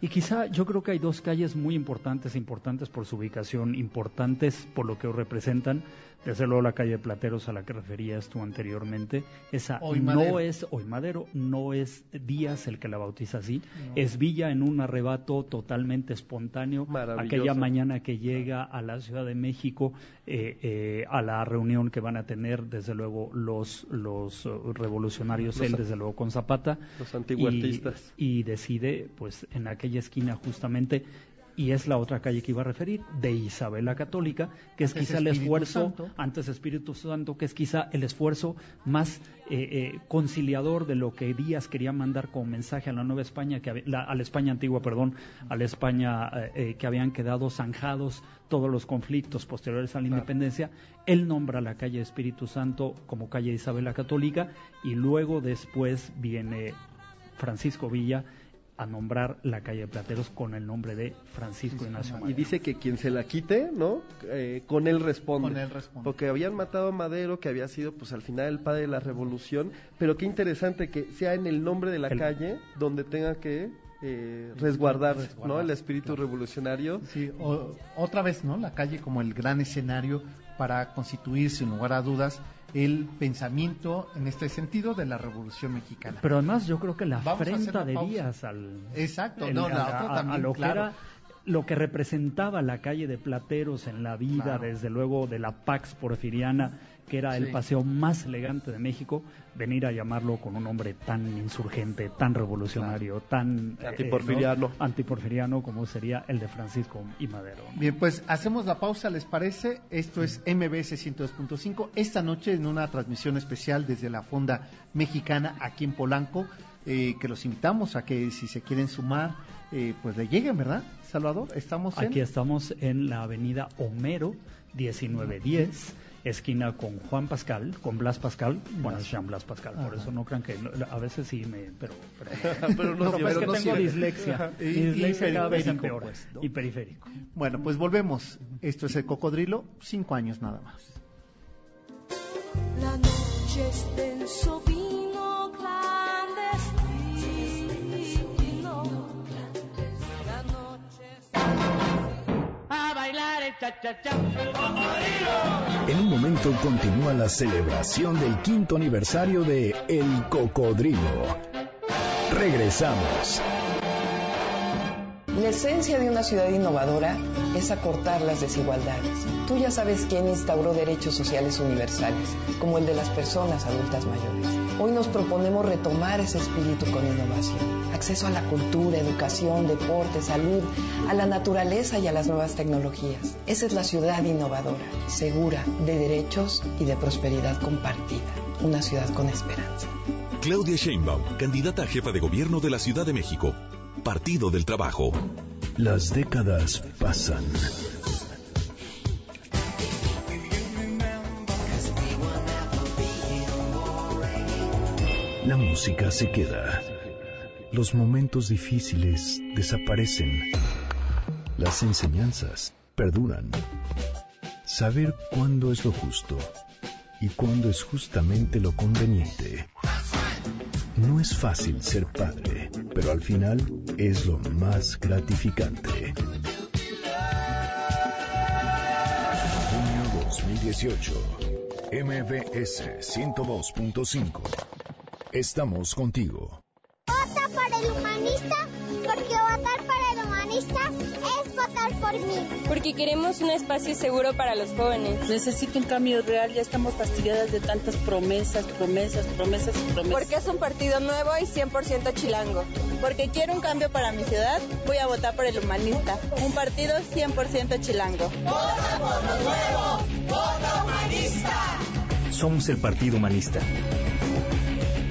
Y quizá yo creo que hay dos calles muy importantes, importantes por su ubicación, importantes por lo que representan. Desde luego la calle de Plateros a la que referías tú anteriormente, esa Hoy no Madero. es hoy Madero, no es Díaz el que la bautiza así, es Villa en un arrebato totalmente espontáneo. Aquella mañana que llega a la Ciudad de México eh, eh, a la reunión que van a tener desde luego los los revolucionarios, Los él desde luego con Zapata Los antihuertistas. y, y decide, pues, en aquella esquina justamente, y es la otra calle que iba a referir, de Isabel la Católica, que es Antes quizá el esfuerzo, Santo. antes Espíritu Santo, que es quizá el esfuerzo más eh, eh, conciliador de lo que Díaz quería mandar como mensaje a la Nueva España, que había- la- a la España antigua, perdón, a la España eh, eh, que habían quedado zanjados todos los conflictos posteriores a la independencia. Él nombra la calle Espíritu Santo como calle Isabel la Católica y luego después viene Francisco Villa a nombrar la calle de Plateros con el nombre de Francisco Ignacio Y Madero. dice que quien se la quite, ¿no? Eh, con él responde. Con él responde. Porque habían matado a Madero, que había sido, pues al final, el padre de la revolución. Pero qué interesante que sea en el nombre de la El- calle donde tenga que eh, resguardar, ¿no? El espíritu revolucionario. Sí, o- otra vez, ¿no? La calle como el gran escenario para constituir, sin lugar a dudas, el pensamiento en este sentido de la Revolución Mexicana. Pero además yo creo que la Vamos a afrenta de. Díaz al... Exacto, el- no, a, la a- otra a también, lo que era lo que representaba la calle de Plateros en la vida, Claro. desde luego de la Pax Porfiriana, que era el paseo más elegante de México, venir a llamarlo con un nombre tan insurgente, tan revolucionario, tan eh, Antiporfiriano. ¿no? antiporfiriano como sería el de Francisco y Madero. ¿no? Bien, pues hacemos la pausa, ¿les parece? Esto es MBS 102.5. Esta noche en una transmisión especial desde la Fonda Mexicana aquí en Polanco, eh, que los invitamos a que si se quieren sumar, eh, pues le lleguen, ¿verdad? Salvador, estamos en... Aquí estamos en la avenida Homero 1910, esquina con Juan Pascal, con Blas Pascal. Bueno, es Jean Blas Pascal, por eso no crean que no- a veces sí me. Pero, pero, *laughs* Pero no pasa es que no tengo dislexia. Y- Mi y dislexia cada vez pues, ¿no? Y periférico. Bueno, pues volvemos. Esto es el cocodrilo, cinco años nada más. La noche es bailar el cha-cha-cha. En un momento continúa la celebración del quinto aniversario de El Cocodrilo. Regresamos. La esencia de una ciudad innovadora es acortar las desigualdades. Tú ya sabes quién instauró derechos sociales universales, como el de las personas adultas mayores. Hoy nos proponemos retomar ese espíritu con innovación. Acceso a la cultura, educación, deporte, salud, a la naturaleza y a las nuevas tecnologías. Esa es la ciudad innovadora, segura, de derechos y de prosperidad compartida. Una ciudad con esperanza. Claudia Sheinbaum, candidata a jefa de gobierno de la Ciudad de México. Partido del Trabajo. Las décadas pasan. La música se queda. Los momentos difíciles desaparecen. Las enseñanzas perduran. Saber cuándo es lo justo y cuándo es justamente lo conveniente. No es fácil ser padre, pero al final es lo más gratificante. Junio 2018. MBS 102.5. Estamos contigo. Vota por el humanista, porque votar por el humanista es votar por mí. Porque queremos un espacio seguro para los jóvenes. Necesito un cambio real, ya estamos fastidiadas de tantas promesas, promesas, promesas y promesas. Porque es un partido nuevo y 100% chilango. Porque quiero un cambio para mi ciudad, voy a votar por el humanista, un partido 100% chilango. ¡Vota por lo nuevo! ¡Vota humanista! Somos el Partido Humanista.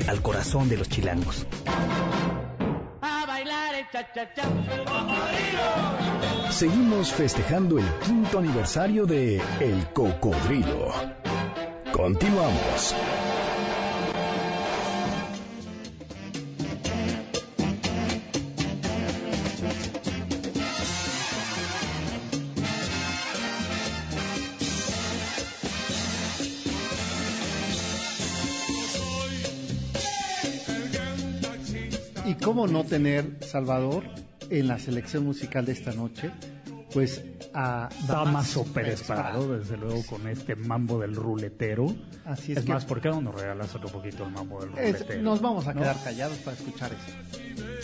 Al corazón de los chilangos. A bailar el cha cha-cha-cha. Seguimos festejando el quinto aniversario de El Cocodrilo. Continuamos. Cómo no tener, Salvador, en la selección musical de esta noche, pues a Damaso Pérez Prado, desde luego con este mambo del ruletero. Así es, es que- más, ¿por qué no nos regalas otro poquito el mambo del Es- ruletero? nos vamos a ¿no? quedar callados para escuchar eso.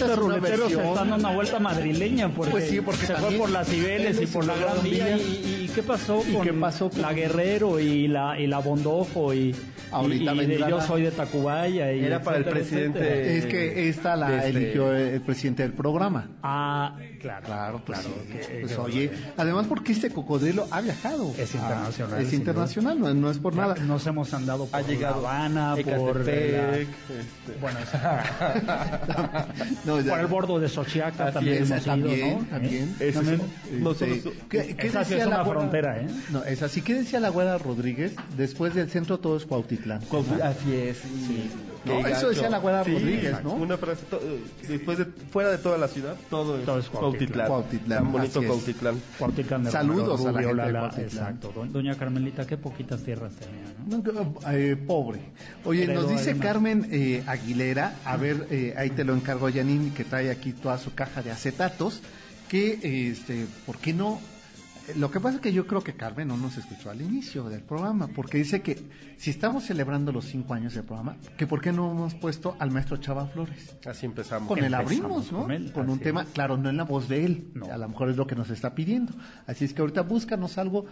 Nada más que Esta este es una ruletero se versión. está dando una vuelta madrileña porque, Pues sí, porque se fue por las Cibeles y por la Gran Vía. Vía. ¿Y, y qué pasó ¿Y con qué pasó con- la Guerrero y la, y la Bondofo y, Ahorita y- y de vendrá yo soy de Tacubaya? Y Era para el presidente. etcétera. Es que esta la Desde- eligió el presidente del programa. Ah, claro. Claro, claro. claro. que- Pues que- oye, además porque este cocodrilo ha viajado. Es Ah, internacional, es sin internacional, no, no es por nada. Nos hemos andado por Ha llegado Habana, por, la- este, bueno, *laughs* No, ya- por el bordo de Xochiaca Así también es, hemos también, ido, ¿no? también. ¿Eh? Eso También. es- nosotros- Este, ¿qué- qué decía es la? Frontera, ¿eh? No, es así. ¿Qué decía la güera Rodríguez? Después del centro todo es Cuautitlán. Así es. sí. No, eso decía la güera Sí, Rodríguez, ¿no? Una frase, to- después de, fuera de toda la ciudad, todo es, Todo es Cuautitlán. Cuautitlán. Tan bonito. Cuautitlán. Cuautitlán de Saludos a la gente de Lala, Cuautitlán. Exacto. Do- Doña Carmelita, qué poquitas tierras tenía, ¿no? No, eh, pobre. Oye, nos dice además. Carmen eh, Aguilera, a ver, eh, ahí te lo encargo, Janine, que trae aquí toda su caja de acetatos, que, eh, este, ¿por qué no? Lo que pasa es que yo creo que Carmen no nos escuchó al inicio del programa, porque dice que si estamos celebrando los cinco años del programa, que por qué no hemos puesto al maestro Chava Flores. Así empezamos. Con él Empezamos abrimos, ¿no? con él, Con un tema, es. claro, no en la voz de él. No. A lo mejor es lo que nos está pidiendo. Así es que ahorita búscanos algo.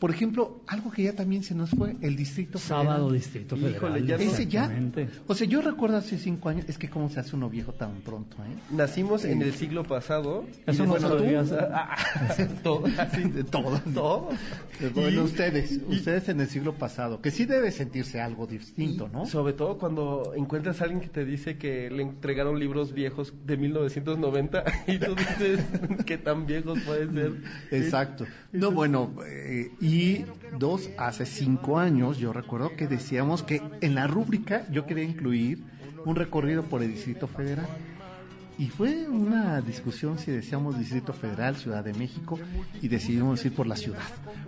Por ejemplo, algo que ya también se nos fue, el Distrito Federal. Sábado Distrito Híjole, Federal. ya no- Ese ya. exactamente. O sea, yo recuerdo hace cinco años, es que cómo se hace uno viejo tan pronto, ¿eh? Nacimos en el siglo pasado. Eso no digas. *laughs* Ah, todo, así, De todo. *laughs* todo. Bueno, Y- ustedes, ustedes en el siglo pasado, que sí debe sentirse algo distinto, ¿no? Sobre todo cuando encuentras a alguien que te dice que le entregaron libros viejos de 1990 *laughs* y tú dices que tan viejos pueden ser. Exacto. No, bueno, eh, y dos, hace cinco años yo recuerdo que decíamos que en la rúbrica yo quería incluir un recorrido por el Distrito Federal. Y fue una discusión si decíamos Distrito Federal, Ciudad de México, y decidimos ir por la ciudad.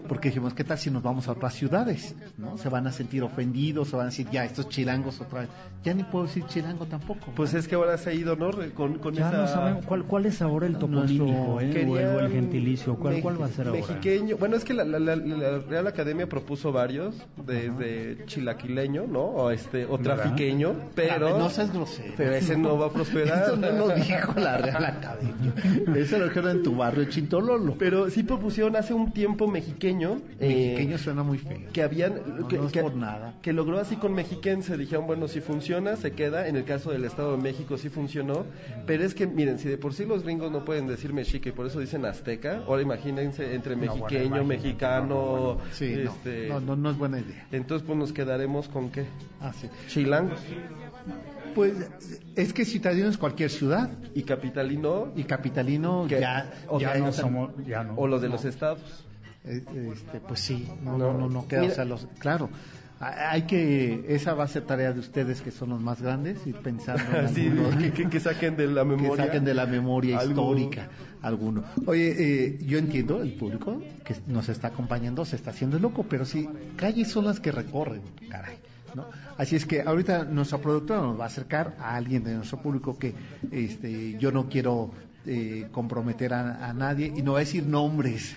Porque dijimos, ¿qué tal si nos vamos a otras ciudades? ¿no? Se van a sentir ofendidos, se van a decir, ya, estos chilangos otra vez. Ya ni puedo decir chilango tampoco. Pues es que ahora se ha ido, ¿no? Re- Con, con Ya esa... no sabemos cuál, cuál es ahora el toponímico, ¿eh? o, el, o el Querían gentilicio. ¿Cuál, mex- cuál va a ser ahora? Mexiqueño. Bueno, es que la, la- la- la Real Academia propuso varios, desde chilaquileño, ¿no? O, este, o ¿Verdad? trafiqueño, pero... No seas grosero. Pero ese no va a prosperar. *laughs* Eso no lo dijo la Real Academia. Eso lo dijeron en tu barrio, Chintololo. Pero sí propusieron hace un tiempo mexiqueño. eh, Mexiqueño suena muy feo. que habían No, que, no es que- por nada. que logró así con mexiquense dijeron bueno si funciona se queda en el caso del Estado de México sí funcionó pero es que miren si de por sí los gringos no pueden decir mexica y por eso dicen azteca ahora imagínense entre No, bueno, mexiqueño mexicano no, no, no. Sí, este no, no, no es buena idea. entonces pues nos quedaremos con qué Ah, sí. chilangos Pues es que citadino es cualquier ciudad y capitalino y capitalino que- ya, o Ya ya no somos, ya no. o los de los estados eh, este, pues sí, no, No, no, no, no queda, mira- o sea, los, claro. Hay que, esa va a ser tarea de ustedes que son los más grandes, ir pensando en *laughs* Así, algunos- que, que- que saquen de la *laughs* que memoria saquen de la memoria algo. histórica alguno. Oye, eh, yo entiendo el público que nos está acompañando, se está haciendo loco, pero sí, calles son las que recorren, caray. ¿No? Así es que ahorita nuestra productora nos va a acercar a alguien de nuestro público que este, yo no quiero eh, comprometer a, nadie y no va a decir nombres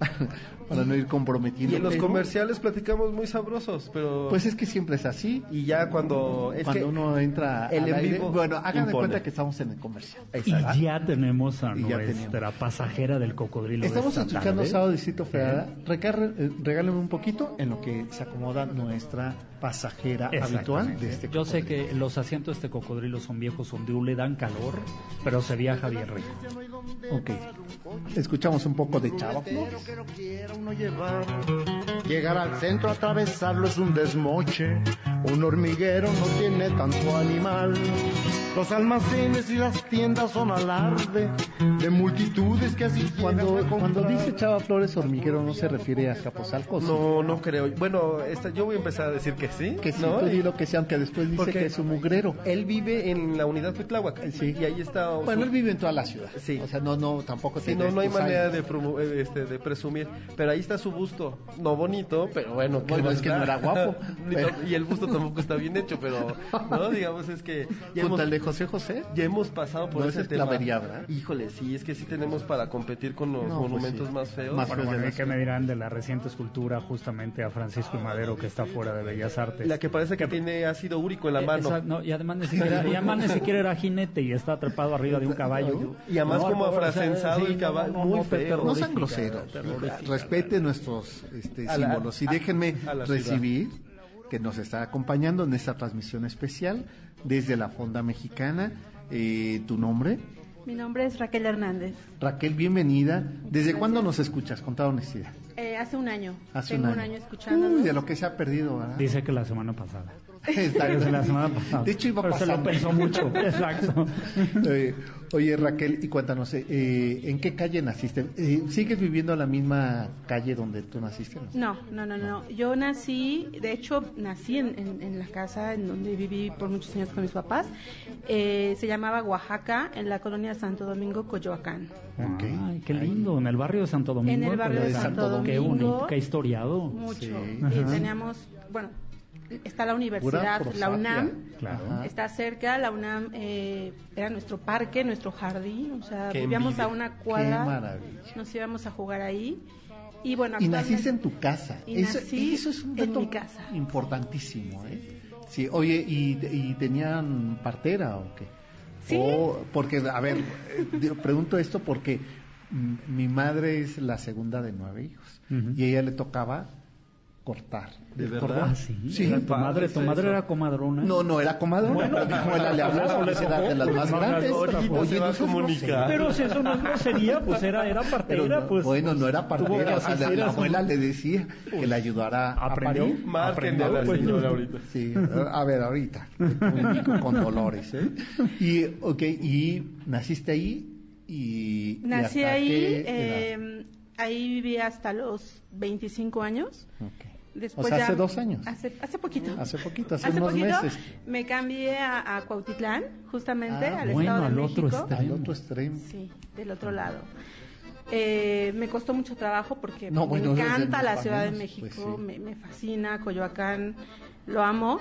*laughs* para no ir comprometiendo. Y en los pero- comerciales platicamos muy sabrosos, pero... Pues es que siempre es así. Y ya cuando... Es Cuando que uno entra el al en aire, vivo bueno, hagan de cuenta que estamos en el comercial. Y ya tenemos a nuestra pasajera del cocodrilo. de Estamos esta escuchando tarde. Sábado Distrito Federal. Eh, Regálenme un poquito en lo que se acomoda nuestra pasajera habitual de este Yo sé que los asientos de este cocodrilo son viejos, son de le dan calor, pero se viaja bien rico. Ok. Escuchamos un poco de Chava Flores. Llegar al centro, atravesarlo es un desmoche. Un hormiguero no tiene tanto animal. Los almacenes y las tiendas son alarde de multitudes que así Cuando, cuando dice Chava Flores hormiguero no se refiere a Capozalco. ¿sí? No, no creo. Bueno, esta, yo voy a empezar a decir que sí. Que sí, ¿no? tú di lo que sea, aunque después dice que es un mugrero. Él vive en la unidad Cuitláhuac. Sí. Y ahí está... Bueno, él vive en toda la ciudad. Sí. O sea, no, no, tampoco Sí, tiene no, no hay manera años. de, promo- eh, este, de presumir. Pero ahí está su busto. No bonito, pero bueno. ¿qué Bueno, es que no era guapo, *laughs* pero- Y el busto tampoco está bien hecho, pero, ¿no? Digamos, es que... ya hemos- al de José José. Ya hemos pasado por No, ese es tema. ¿verdad? Híjole, sí, es que sí tenemos para competir con los No, pues monumentos sí. más feos. Más Bueno, bueno, la ¿y qué me dirán de la reciente escultura justamente a Francisco y Madero que está fuera de Bellas Artes? La que parece que tiene ácido úrico en la Eh, mano. esa- no, y además ni siquiera, y además ni siquiera era jinete y está trepado arriba de un *laughs* caballo. Y además como o sea, afrasensado el caballo, muy feo. No sean groseros. Respete nuestros este, A la- símbolos. Y déjenme recibir que nos está acompañando en esta transmisión especial desde la Fonda Mexicana. Eh, ¿Tu nombre? Mi nombre es Raquel Hernández. Raquel, bienvenida. ¿Desde cuándo nos escuchas? Con toda honestidad. Eh, hace un año. Hace Tengo un un año. año, escuchando. De lo que se ha perdido, ¿verdad? Dice que la semana pasada. Está Desde la semana pasada. De hecho, iba Pero se lo pensó mucho. *laughs* Exacto. Eh, oye, Raquel, y cuéntanos, eh, ¿en qué calle naciste? Eh, ¿Sigues viviendo en la misma calle donde tú naciste? no? No, no, no, no. Yo nací, de hecho, nací en, en- en la casa en donde viví por muchos años con mis papás. Eh, se llamaba Oaxaca, en la colonia Santo Domingo, Coyoacán. Ay, qué lindo, en el barrio de Santo Domingo. En el barrio de Pues, Santo Qué Domingo. bonito, qué historiado. Mucho. Sí. Eh, Ajá. teníamos, bueno, está la universidad, la UNAM. Claro. Está cerca, la UNAM eh, era nuestro parque, nuestro jardín, o sea, Qué vivíamos envidia. a una Qué cuadra, maravilla. nos íbamos a jugar ahí. Y bueno, Y naciste en tu casa. Y eso, nací eso es un en dato mi casa. importantísimo, ¿eh? Sí, oye, ¿y, y tenían partera o qué? Sí. O- porque, a ver, *laughs* eh, pregunto esto porque mi madre es la segunda de nueve hijos y a ella le tocaba cortar. ¿De verdad? Ah, sí. Sí. Era tu madre, tu madre era comadrona. No, no era comadrona. Bueno, como ella le hablaba, le pues de las más pues, grandes. no, ahorita Oye, no comunicar. Pero si eso no es grosería, pues era, era partera, pues. bueno, no era partera, o sea, la, abuela le decía que le ayudara a ¿Aprendió? parir. Márquenle a la Pues, señora ahorita. Sí, a ver, ahorita, con, con dolores, ¿eh? Y, ok, y naciste ahí y... Nací ahí, eh, ahí viví hasta los 25 años. Ok. Después O sea, ya- hace dos años. Hace, hace poquito. Hace poquito, hace, Hace unos poquito meses. me cambié a, a Cuautitlán, justamente, Ah, al bueno, Estado de al otro México. extremo. Al otro extremo. Sí, del otro lado. Eh, me costó mucho trabajo porque No, me bueno, encanta la Ciudad de paneles, México, pues sí. me, me fascina, Coyoacán, lo amo.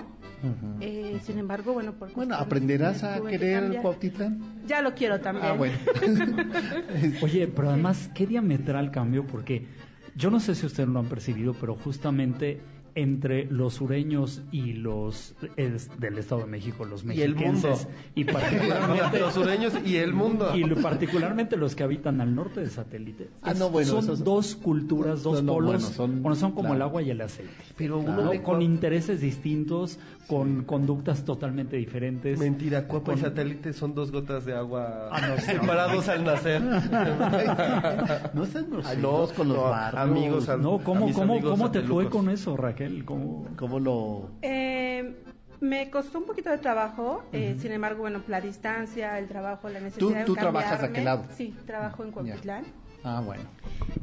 Ujú. Eh, sin embargo, bueno, por Bueno, aprenderás a que querer cambiar. Cuautitlán. Ya lo quiero también. Ah, bueno. *laughs* *laughs* Oye, pero además, qué diametral cambio, porque yo no sé si ustedes lo han percibido, pero justamente entre los sureños y los es, del Estado de México, los Y mundo. y *laughs* particularmente Los sureños y el mundo. y particularmente los que habitan al norte del satélite. Ah, no, bueno, son esos- dos culturas, dos no, no, polos, bueno, son- bueno, son como claro. el agua y el aceite. Pero uno ¿no? ve con intereses distintos, con conductas totalmente diferentes. Mentira, Cuapa y Con- satélite son dos gotas de agua Ah, no, separados al nacer. *laughs* no sean Ay, groseros con los amigos, a- No, ¿cómo, cómo, amigos cómo te fue con eso, Raquel? ¿Cómo... ¿Cómo lo...? Eh, me costó un poquito de trabajo, eh, sin embargo, bueno, la distancia, el trabajo, la necesidad tú de trabajas de aquel cambiarme. lado? Sí, trabajo en Cuautitlán. Ah, bueno.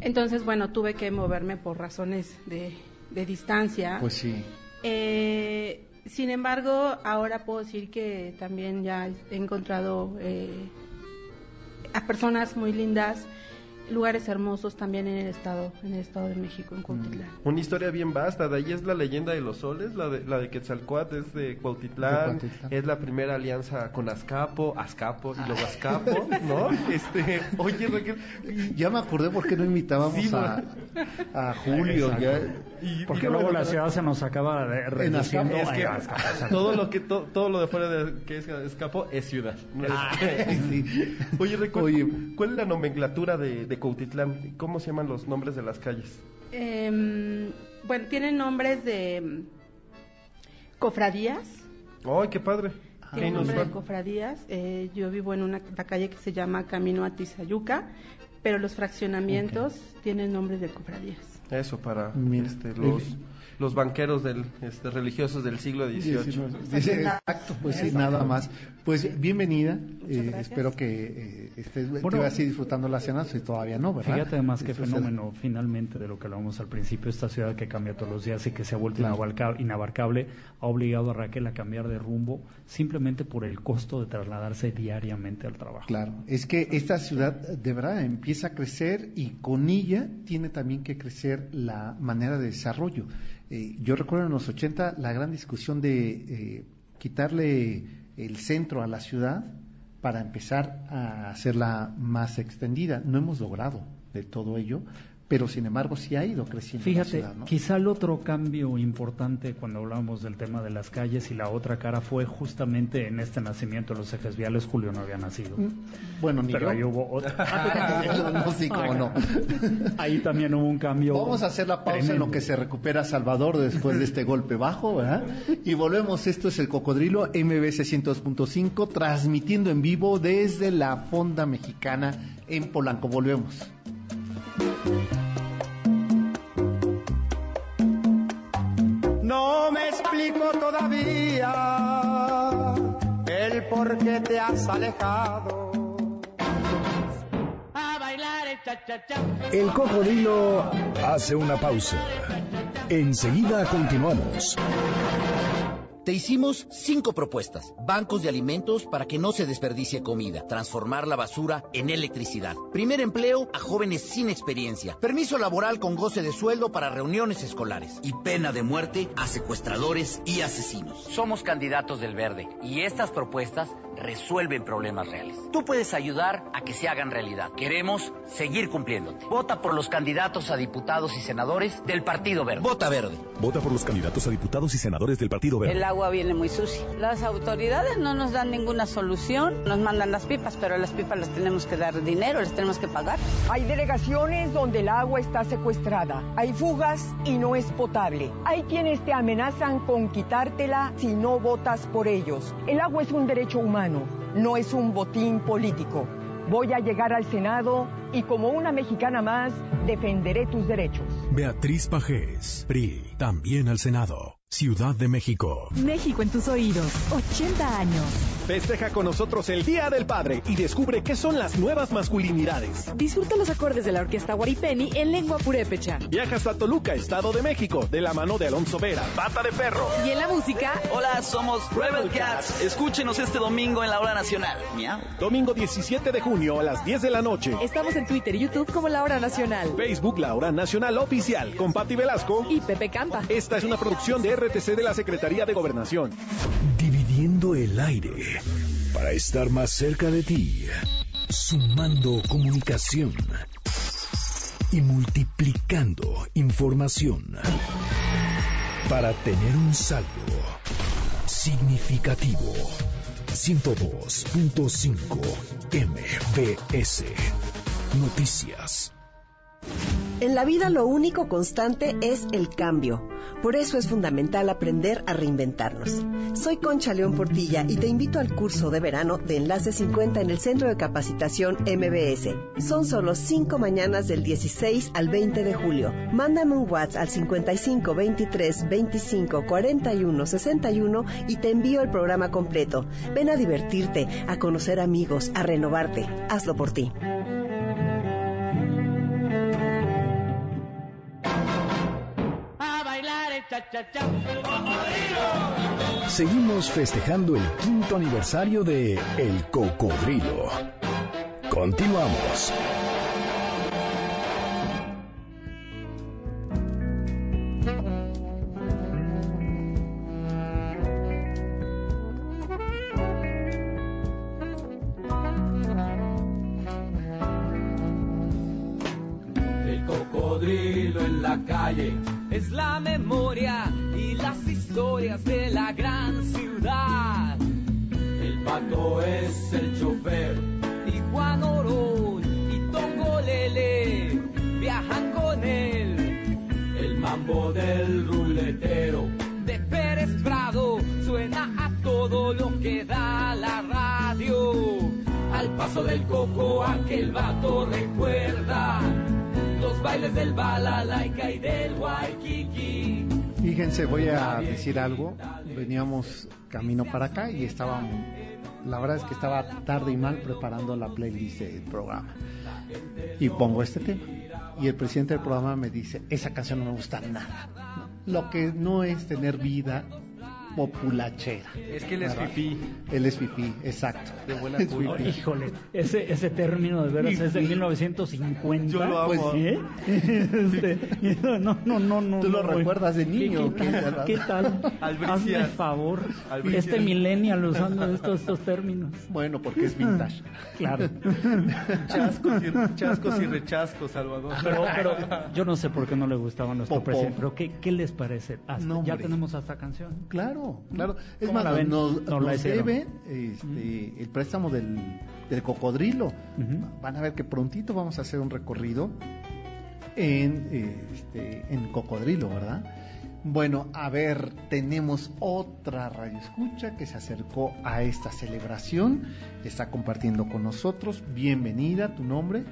Entonces, bueno, tuve que moverme por razones de, de distancia. Pues sí. Eh, sin embargo, ahora puedo decir que también ya he encontrado eh, a personas muy lindas. Lugares hermosos también en el estado, en el estado de México, Mm. en Cuautitlán. Una historia bien vasta, de ahí es la leyenda de los soles, la de, la de Quetzalcoatl es de Cuautitlán, De Cuautitlán. es la primera alianza con Azcapo, Azcapo y luego Azcapo, ¿no? *laughs* Este, oye Raquel, Ya me acordé por qué no invitábamos Sí, a, a Julio. Exacto. ya. y- Porque y- luego bueno, la ciudad se nos acaba de- reduciendo es a que Azcapo. todo lo que to- todo lo de fuera de que es Azcapo es ciudad. ¿no? *laughs* Sí. Oye, Raquel, Oye. ¿cuál es la nomenclatura de, de Cuautitlán? ¿Cómo se llaman los nombres de las calles? Em, bueno, tienen nombres de em, cofradías. ¡Ay, qué padre! Tiene Qué nombre de cofradías. Eh, yo vivo en una la calle que se llama Camino a Tizayuca, pero los fraccionamientos tienen nombres de cofradías. Eso para Mira. este, los, los banqueros del, este, religiosos del siglo XVIII. Exacto, pues sí, nada más. Pues bienvenida, eh, espero que eh, estés Bueno, te vas a ir disfrutando la cena, si todavía no, ¿verdad? Fíjate además qué es- fenómeno finalmente de lo que hablábamos al principio, esta ciudad que cambia todos los días y que se ha vuelto Claro. inabarcable, ha obligado a Raquel a cambiar de rumbo simplemente por el costo de trasladarse diariamente al trabajo. Claro, es que esta ciudad de verdad empieza a crecer y con ella tiene también que crecer la manera de desarrollo. Eh, yo recuerdo en los 80 la gran discusión de eh, quitarle el centro a la ciudad para empezar a hacerla más extendida. No hemos logrado de todo ello, pero sin embargo sí ha ido creciendo la Fíjate, ciudad. ¿no? quizá el otro cambio importante cuando hablamos del tema de las calles y la otra cara fue justamente en este nacimiento de los ejes viales, Julio no había nacido. Bueno, ni Pero yo. ahí hubo otro. *laughs* *laughs* no, sí, cómo no. *laughs* Ahí también hubo un cambio. Vamos a hacer la pausa en lo que se recupera Salvador después de este golpe bajo, ¿verdad? Y volvemos, esto es el Cocodrilo MBC 102.5, transmitiendo en vivo desde la Fonda Mexicana en Polanco. Volvemos. No me explico todavía el por qué te has alejado. A bailar el cha-cha-cha. El cocodrilo hace una pausa. Enseguida continuamos. Te hicimos cinco propuestas. Bancos de alimentos para que no se desperdicie comida. Transformar la basura en electricidad. Primer empleo a jóvenes sin experiencia. Permiso laboral con goce de sueldo para reuniones escolares. Y pena de muerte a secuestradores y asesinos. Somos candidatos del verde y estas propuestas resuelven problemas reales. Tú puedes ayudar a que se hagan realidad. Queremos seguir cumpliéndote. Vota por los candidatos a diputados y senadores del Partido Verde. Vota verde. Vota por los candidatos a diputados y senadores del Partido Verde. El agua viene muy sucia. Las autoridades no nos dan ninguna solución. Nos mandan las pipas, pero las pipas las tenemos que dar dinero, las tenemos que pagar. Hay delegaciones donde el agua está secuestrada. Hay fugas y no es potable. Hay quienes te amenazan con quitártela si no votas por ellos. El agua es un derecho humano, no es un botín político. Voy a llegar al Senado y como una mexicana más defenderé tus derechos. Beatriz Pajés, PRI, también al Senado. Ciudad de México. México en tus oídos. 80 años. Festeja con nosotros el Día del Padre y descubre qué son las nuevas masculinidades. Disfruta los acordes de la orquesta Guaripeni en lengua purépecha. Viaja hasta Toluca, Estado de México, de la mano de Alonso Vera, Pata de Perro. Y en la música, Hola, somos Rebel Cats. Escúchenos este domingo en la hora nacional. Miau. Domingo 17 de junio a las 10 de la noche. estamos en Twitter y YouTube como La Hora Nacional. Facebook La Hora Nacional Oficial con Patti Velasco. Y Pepe Campa. Esta es una producción de RTC de la Secretaría de Gobernación. Dividiendo el aire para estar más cerca de ti. Sumando comunicación y multiplicando información para tener un saldo significativo. 102.5 MBS Noticias. En la vida lo único constante es el cambio. Por eso es fundamental aprender a reinventarnos. Soy Concha León Portilla y te invito al curso de verano de Enlace 50 en el Centro de Capacitación MBS. Son solo cinco mañanas del 16 al 20 de julio. Mándame un WhatsApp al 55 23 25 41 61 y te envío el programa completo. Ven a divertirte, a conocer amigos, a renovarte. Hazlo por ti. Seguimos festejando el quinto aniversario de El Cocodrilo. Continuamos. Del balalaika y del waikiki. Fíjense, voy a decir algo. Veníamos camino para acá y estábamos. La verdad es que estaba tarde y mal preparando la playlist del programa. Y pongo este tema. Y el presidente del programa me dice: Esa canción no me gusta nada. Lo que no es tener vida populachera. Es que él es fifí. Él es fifí, exacto. De buena Es. Híjole, ese, ese término de veras es de 1950. Yo lo amo. Pues, ¿eh? *laughs* Este, no, no, no, no. Tú lo no, recuerdas de niño, ¿Qué, qué tal? ¿qué? ¿Qué tal? Hazme el favor. Albricias. Este millennial usando estos, estos términos. Bueno, porque es vintage. *laughs* Claro. Chascos y, chascos y rechascos, Salvador. Pero, pero yo no sé por qué no le gustaba a nuestro Popó. presidente. Pero ¿qué, qué les parece? Hasta- No, ya tenemos hasta canción. Claro, claro. Es ¿Cómo más, la ven? nos, Nos deben este, el préstamo del, del cocodrilo. Van a ver que prontito vamos a hacer un recorrido en, este, en cocodrilo, ¿verdad? Bueno, a ver, tenemos otra radio escucha que se acercó a esta celebración, está compartiendo con nosotros. Bienvenida, tu nombre.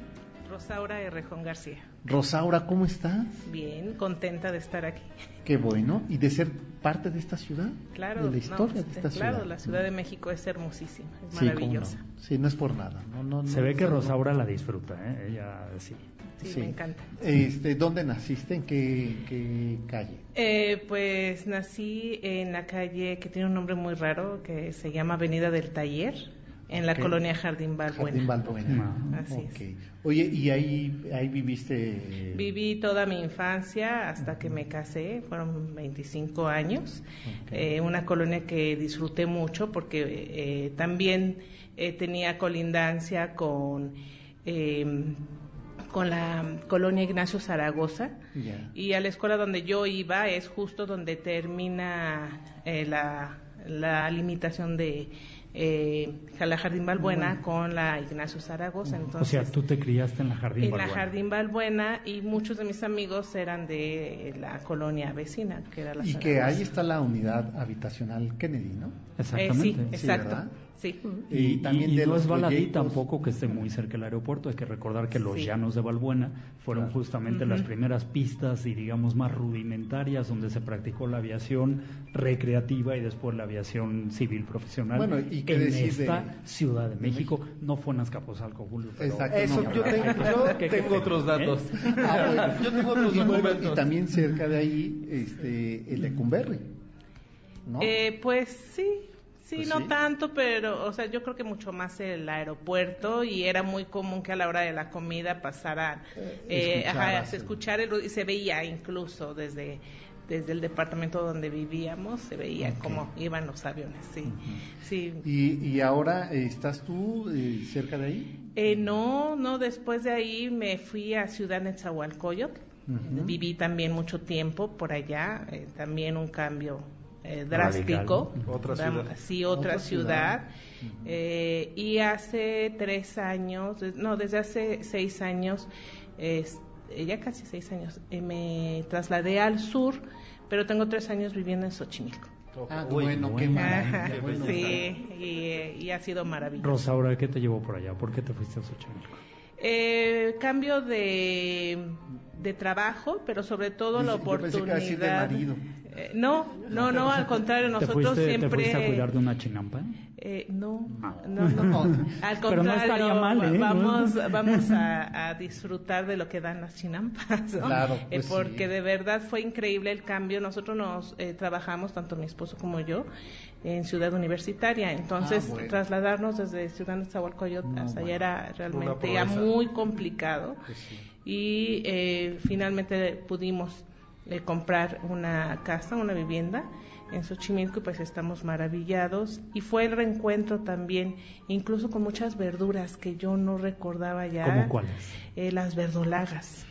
Rosaura Errejón García. Rosaura, ¿cómo estás? Bien, contenta de estar aquí. Qué bueno. ¿Y de ser parte de esta ciudad? Claro, De la historia no, de esta claro, ciudad. la Ciudad de México es hermosísima, es Sí, maravillosa. no. Sí, no es por nada. No, no, Se no, ve que no. Rosaura la disfruta, ¿eh? Ella sí. Sí, me encanta. Este, ¿Dónde naciste? ¿En qué, qué calle? Eh, pues nací en la calle que tiene un nombre muy raro, que se llama Avenida del Taller, en la colonia Jardín Balbuena. Jardín Balbuena. Así es. Ok. Oye, ¿y ahí, ahí viviste? Viví toda mi infancia hasta que me casé, fueron 25 años. Eh, una colonia que disfruté mucho porque eh, también eh, tenía colindancia con, eh, con la colonia Ignacio Zaragoza. Ya. Y a la escuela donde yo iba es justo donde termina eh, la, la limitación de eh, la Jardín Balbuena con la Ignacio Zaragoza. Entonces, o sea, tú te criaste en la Jardín en la Balbuena. Jardín Balbuena y muchos de mis amigos eran de la colonia vecina, que era la Y que Zaragoza. ahí está la unidad habitacional Kennedy, ¿no? Exactamente. Eh, sí, exacto. ¿verdad? Sí. Y, Y también y de no los es baladí proyectos. tampoco que esté muy cerca del aeropuerto. Hay que recordar que los Sí. llanos de Balbuena fueron Claro. justamente las primeras pistas y digamos más rudimentarias donde se practicó la aviación recreativa y después la aviación civil profesional. Bueno, ¿y qué en decir de- esta Ciudad de México, no fue en Azcapotzalco, Julio. pero- Exacto, Eso, no, yo tengo, *laughs* yo ¿Qué- qué- tengo otros datos. Ah, *laughs* bueno. Yo tengo otros y, bueno, y también cerca de ahí este, el Lecumberri, ¿no? Eh, pues sí, sí, Pues no sí. tanto, pero, o sea, yo creo que mucho más el aeropuerto y era muy común que a la hora de la comida pasaran, eh, ajá, escucharas se el- escuchar el, y se veía incluso desde desde el departamento donde vivíamos, se veía cómo iban los aviones, sí. Sí. y, y ahora eh, estás tú eh, cerca de ahí. Eh, no, no, después de ahí me fui a Ciudad Nezahualcóyotl. Ujú. Viví también mucho tiempo por allá, eh, también un cambio eh, drástico. Radical. Otra ciudad. Sí, otra, Otra ciudad. ciudad. Eh, y hace tres años, no, desde hace seis años, eh, ya casi seis años, eh, me trasladé al sur, pero tengo tres años viviendo en Xochimilco. Ah, Uy, bueno, qué maravilla. bueno. sí, y, y ha sido maravilloso. Rosaura, ¿qué te llevó por allá? ¿Por qué te fuiste a Xochimilco? Eh, cambio de, de trabajo, pero sobre todo la Yo pensé que de oportunidad. marido. Eh, no, no, no, al contrario, ¿Te nosotros fuiste, siempre. ¿Te fuiste a cuidar de una chinampa? Eh, no, no, no, Al contrario, Pero no estaría mal, ¿eh? vamos, vamos a, a disfrutar de lo que dan las chinampas, ¿no? Claro, Eh, pues porque sí. de verdad fue increíble el cambio. Nosotros nos eh, trabajamos, tanto mi esposo como yo, en Ciudad Universitaria. Entonces, Ah, bueno. trasladarnos desde Ciudad Nezahualcóyotl No, hasta allá era realmente ya muy complicado. Pues sí. Y eh, finalmente pudimos eh, comprar una casa, una vivienda en Xochimilco y pues estamos maravillados. Y fue el reencuentro también, incluso con muchas verduras que yo no recordaba ya. ¿Cómo cuáles? Eh, las verdolagas.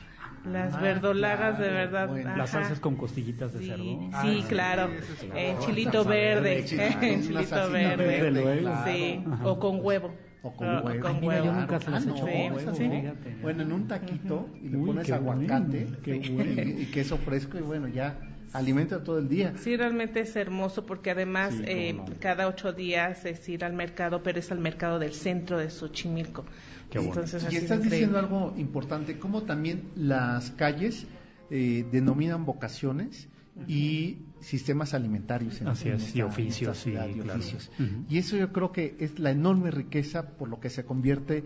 Las Ah, verdolagas de claro, verdad. bueno. Las salsas con costillitas de Sí, cerdo. sí, Ah, claro. eso es En claro. chilito verde. chilito, En *laughs* chilito verde. Sí. Ajá. O con huevo. O con Ah, huevo. con huevo. yo nunca se las he Sí, hecho con huevo, sí. fíjate. Bueno, en un taquito y le Uy, pones aguacate bueno, bueno. *laughs* y, queso fresco y bueno, ya alimenta todo el día. Sí, realmente es hermoso porque además Sí, eh, no. cada ocho días es ir al mercado, pero es al mercado del centro de Xochimilco. Entonces, y estás diciendo algo importante, cómo también las calles eh, denominan vocaciones y sistemas alimentarios. Así es, y oficios, ciudad, sí, y claro. oficios. Ujú. Y eso yo creo que es la enorme riqueza por lo que se convierte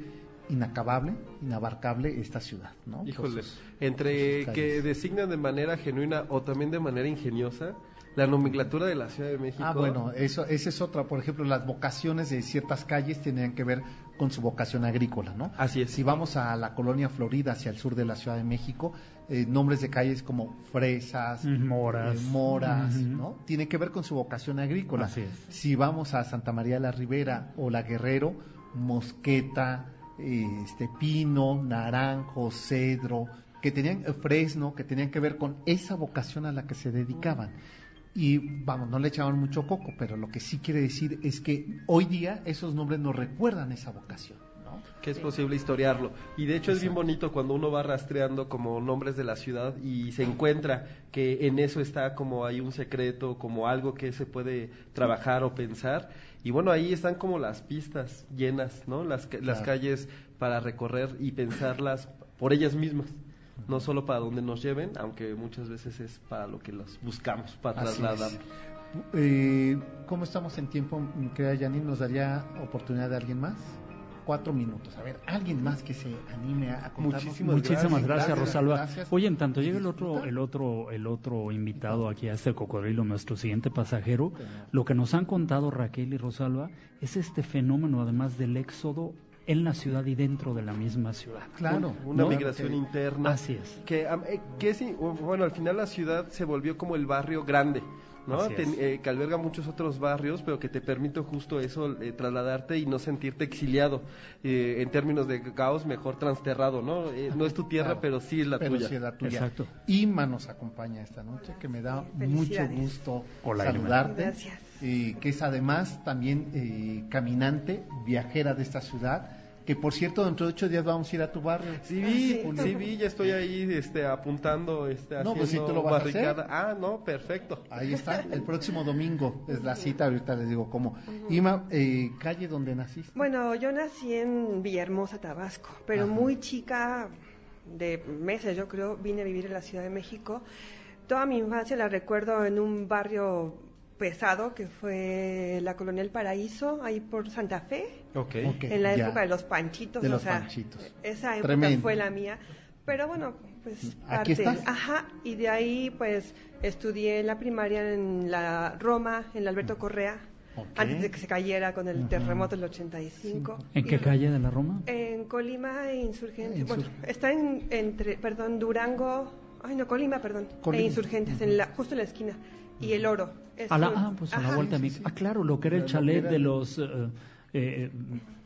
inacabable, inabarcable esta ciudad, ¿no? Híjole, sus- entre sus que designan de manera genuina o también de manera ingeniosa, la nomenclatura de la Ciudad de México. Ah, bueno, eso, esa es otra. Por ejemplo, las vocaciones de ciertas calles tenían que ver con su vocación agrícola, ¿no? Así es. Si vamos a la colonia Florida, hacia el sur de la Ciudad de México, eh, nombres de calles como Fresas, Mm, Moras. eh, Moras. ¿no? Tiene que ver con su vocación agrícola. Así es. Si vamos a Santa María la Ribera o La Guerrero, Mosqueta, este Pino, Naranjo, Cedro, que tenían eh, Fresno, que tenían que ver con esa vocación a la que se dedicaban. Y vamos, no le echaban mucho coco, pero lo que sí quiere decir es que hoy día esos nombres nos recuerdan esa vocación. ¿no? que es posible historiarlo. Y de hecho es bien bonito cuando uno va rastreando como nombres de la ciudad y se encuentra que en eso está como hay un secreto, como algo que se puede trabajar o pensar. Y bueno, ahí están como las pistas llenas, ¿no? Las, las Claro. calles para recorrer y pensarlas por ellas mismas. No solo para donde nos lleven, aunque muchas veces es para lo que los buscamos, para Así trasladar. es. Eh, ¿Cómo estamos en tiempo, querida Janine? ¿Nos daría oportunidad de alguien más? Cuatro minutos. A ver, alguien más que se anime a contarnos. Muchísimas Muchísimas gracias, Rosalba. gracias. Oye, en tanto llega el otro, el otro, el otro invitado aquí a este cocodrilo, nuestro siguiente pasajero, lo que nos han contado Raquel y Rosalba es este fenómeno, además del éxodo en la ciudad y dentro de la misma ciudad. Claro. una ¿no? migración interna. Así es. Que, eh, que es, bueno, al final la ciudad se volvió como el barrio grande, ¿no? Ten- eh, que alberga muchos otros barrios, pero que te permite justo eso, eh, trasladarte y no sentirte exiliado. Eh, en términos de caos, mejor transterrado, ¿no? Eh, no es tu tierra, Claro. pero sí es la Pero tuya. sí es la tuya. Exacto. Ima nos acompaña esta noche, que me da mucho gusto Hola, saludarte. Gracias. eh, que es además también eh, caminante, viajera de esta ciudad. Que por cierto, dentro de ocho días vamos a ir a tu barrio. Sí vi, sí vi, ya estoy ahí este, apuntando, este, No, pues sí, haciendo tú lo vas a hacer. barricada. Ah, no, perfecto. Ahí está, el *laughs* próximo domingo es la cita, ahorita les digo cómo. Ima, eh, calle donde naciste. Bueno, yo nací en Villahermosa, Tabasco, pero Ajá. muy chica, de meses yo creo, vine a vivir en la Ciudad de México. Toda mi infancia la recuerdo en un barrio pesado que fue la Colonia El Paraíso, ahí por Santa Fe, Ok. Ok, en la ya. época de los panchitos, De o los sea, panchitos. esa época Tremendo. fue la mía. Pero bueno, pues Aquí parte. estás. Ajá, y de ahí pues estudié la primaria en la Roma, en la Alberto Correa, antes de que se cayera con el Ajá. terremoto del 85. ¿En qué Y- calle de la Roma? En Colima e Insurgentes. Insur- Bueno, está en, entre, perdón, Durango, ay no, Colima, perdón, Colima. e Insurgentes, en la, justo en la esquina. Y el oro. Es A la, un- ah, pues a la Ajá. vuelta a mi... Ah, claro, lo que era el chalet era- de los... eh, eh,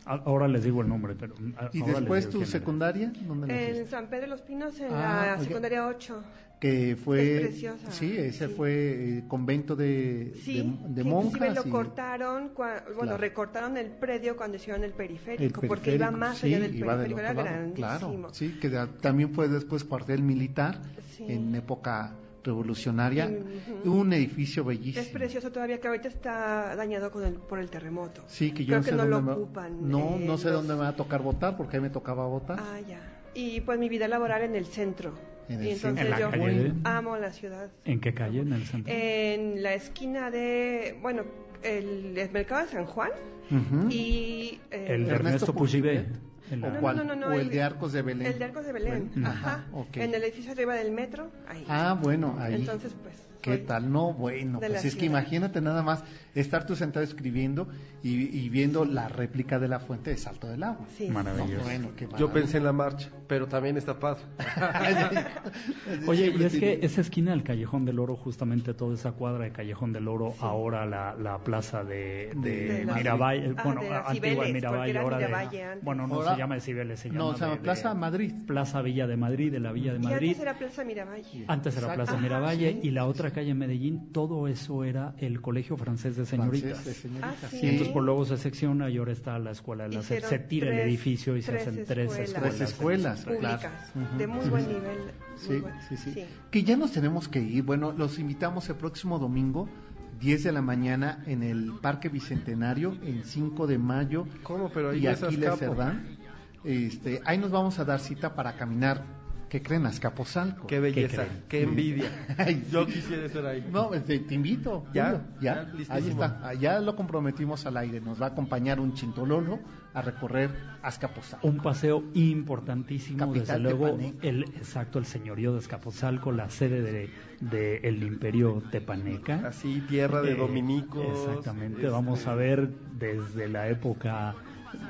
a- ahora les digo el nombre, pero... a- ¿Y después tu era. secundaria? ¿Dónde? En San Pedro de los Pinos, en Ah, la oiga. secundaria 8. que fue Es preciosa, sí ese sí. fue eh, convento de, Sí, de, de que inclusive monjas lo y- cortaron, cua- bueno, Claro. recortaron el predio cuando hicieron el periférico, el porque iba periférico, más sí, allá del periférico, era otro lado, grandísimo. claro sí que también fue después cuartel militar Sí. en época revolucionaria Ujú. un edificio bellísimo Es precioso todavía que ahorita está dañado con el, por el terremoto. sí que yo Creo no sé que no dónde lo me, ocupan. no eh, no sé los- dónde me va a tocar votar porque a mí me tocaba votar Ah, ya. Y pues mi vida laboral en el centro. En y el entonces centro. yo ¿En la calle de- amo la ciudad. ¿En qué calle? ¿En el centro? En la esquina de, bueno, el, el mercado de San Juan Ujú. y... eh, el de Ernesto Ernesto Puchibé. Puchibé. En o la- cuál no, no, no, o el, el- de Arcos de Belén El de Arcos de Belén, Bueno, ajá. ok. En el edificio arriba del metro, ahí. ah bueno ahí Entonces, pues... ¿Qué tal? No, bueno, pues es que imagínate nada más estar tú sentado escribiendo y, y viendo la réplica de la fuente de Salto del Agua. Sí. Maravilloso. No, bueno, qué Yo pensé en la marcha, pero también está padre. *laughs* Oye, y es que esa esquina del Callejón del Oro, justamente toda esa cuadra de Callejón del Oro, ahora la, la plaza de, de De la- Miravalle, Ah, bueno, de antigua de Miravalle, ahora Miravalle de... antes. Bueno, no Ahora- se llama de Cibeles, se llama No, se llama de- Plaza de- Madrid. Plaza Villa de Madrid, de la Villa de Y Madrid. antes era Plaza Miravalle. Antes era Exacto. Plaza Ajá, Miravalle sí. y la otra calle en Medellín, todo eso era el Colegio Francés de Señoritas. Francés de señoritas. Ah, sí. Y entonces por luego se secciona y ahora está la escuela de la Se tira el edificio y se tres hacen tres escuelas. Tres escuelas, Públicas, claro. De muy buen nivel. muy Sí, sí, sí, Que ya nos tenemos que ir. Bueno, los invitamos el próximo domingo, 10 de la mañana, en el Parque Bicentenario, en 5 de mayo. ¿Cómo? Pero ahí y no es Aquiles Azcapo. Cerdán. Este, ahí nos vamos a dar cita para caminar. ¿Qué creen? Azcapotzalco. Qué belleza, qué, envidia. *laughs* Ay, sí. Yo quisiera estar ahí. No, este, te invito. Ya, ya, ahí está. Ya lo comprometimos al aire. Nos va a acompañar un chintololo a recorrer Azcapotzalco. Un paseo importantísimo, Capital desde luego, el exacto, el señorío de Escapotzalco, la sede de, de el Imperio Tepaneca. Así, tierra de Eh, dominicos. Exactamente, este, vamos a ver desde la época,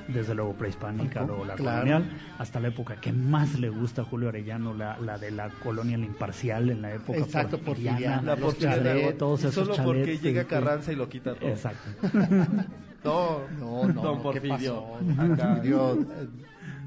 desde luego prehispánica o la Claro. colonial, hasta la época que más le gusta a Julio Arellano, la, la de la colonia La imparcial en la época Exacto, porfiriana, La porfiriana, todos esos solo porque llega este, Carranza y lo quita todo. Exacto. *laughs* No, No, no, Don ¿qué Porfirio. pasó? Acá. Porfirio eh,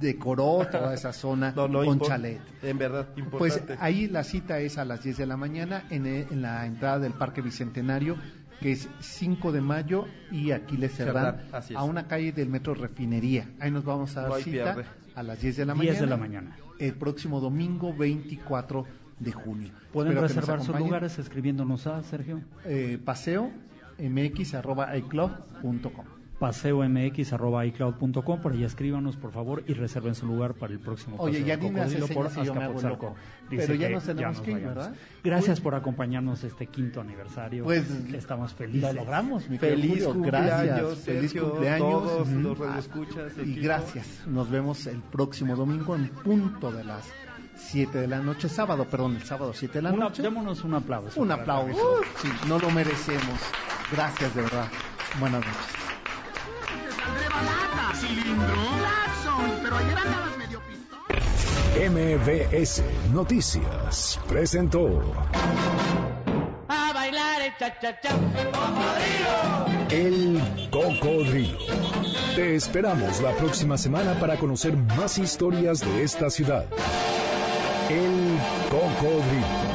decoró toda esa zona No, no, con chalet. En verdad, Pues importante. ahí la cita es a las 10 de la mañana en, eh, en la entrada del Parque Bicentenario, que es 5 de mayo y Aquiles Cerdán, a una calle del metro Refinería. Ahí nos vamos a dar hay cita pierde. a las 10 de la 10 mañana. de la mañana. El próximo domingo 24 de junio. Pueden Espero reservar sus lugares escribiéndonos a Sergio. Eh, paseo mx arroba icloud.com. paseomx.icloud.com, por ahí escríbanos por favor y reserven su lugar para el próximo Oye, paseo ya me hace por y yo me hago Azcapotzalco. loco. Dice Pero ya nos tenemos que ir. ¿verdad? Gracias por acompañarnos este quinto aniversario. Pues, estamos felices. Lo logramos, mi Feliz Julio. cumpleaños, Gracias. Feliz Sergio, cumpleaños. todos los radioescuchas, Y equipo. gracias. Nos vemos el próximo domingo en punto de las 7 de la noche. Sábado, perdón, el sábado 7 de la Una- noche. démonos un aplauso. Un aplauso. Sí, no lo merecemos. Gracias, de verdad. Buenas noches. MBS Noticias presentó A bailar el cha-cha-cha. El Cocodrilo. Te esperamos la próxima semana para conocer más historias de esta ciudad. El Cocodrilo.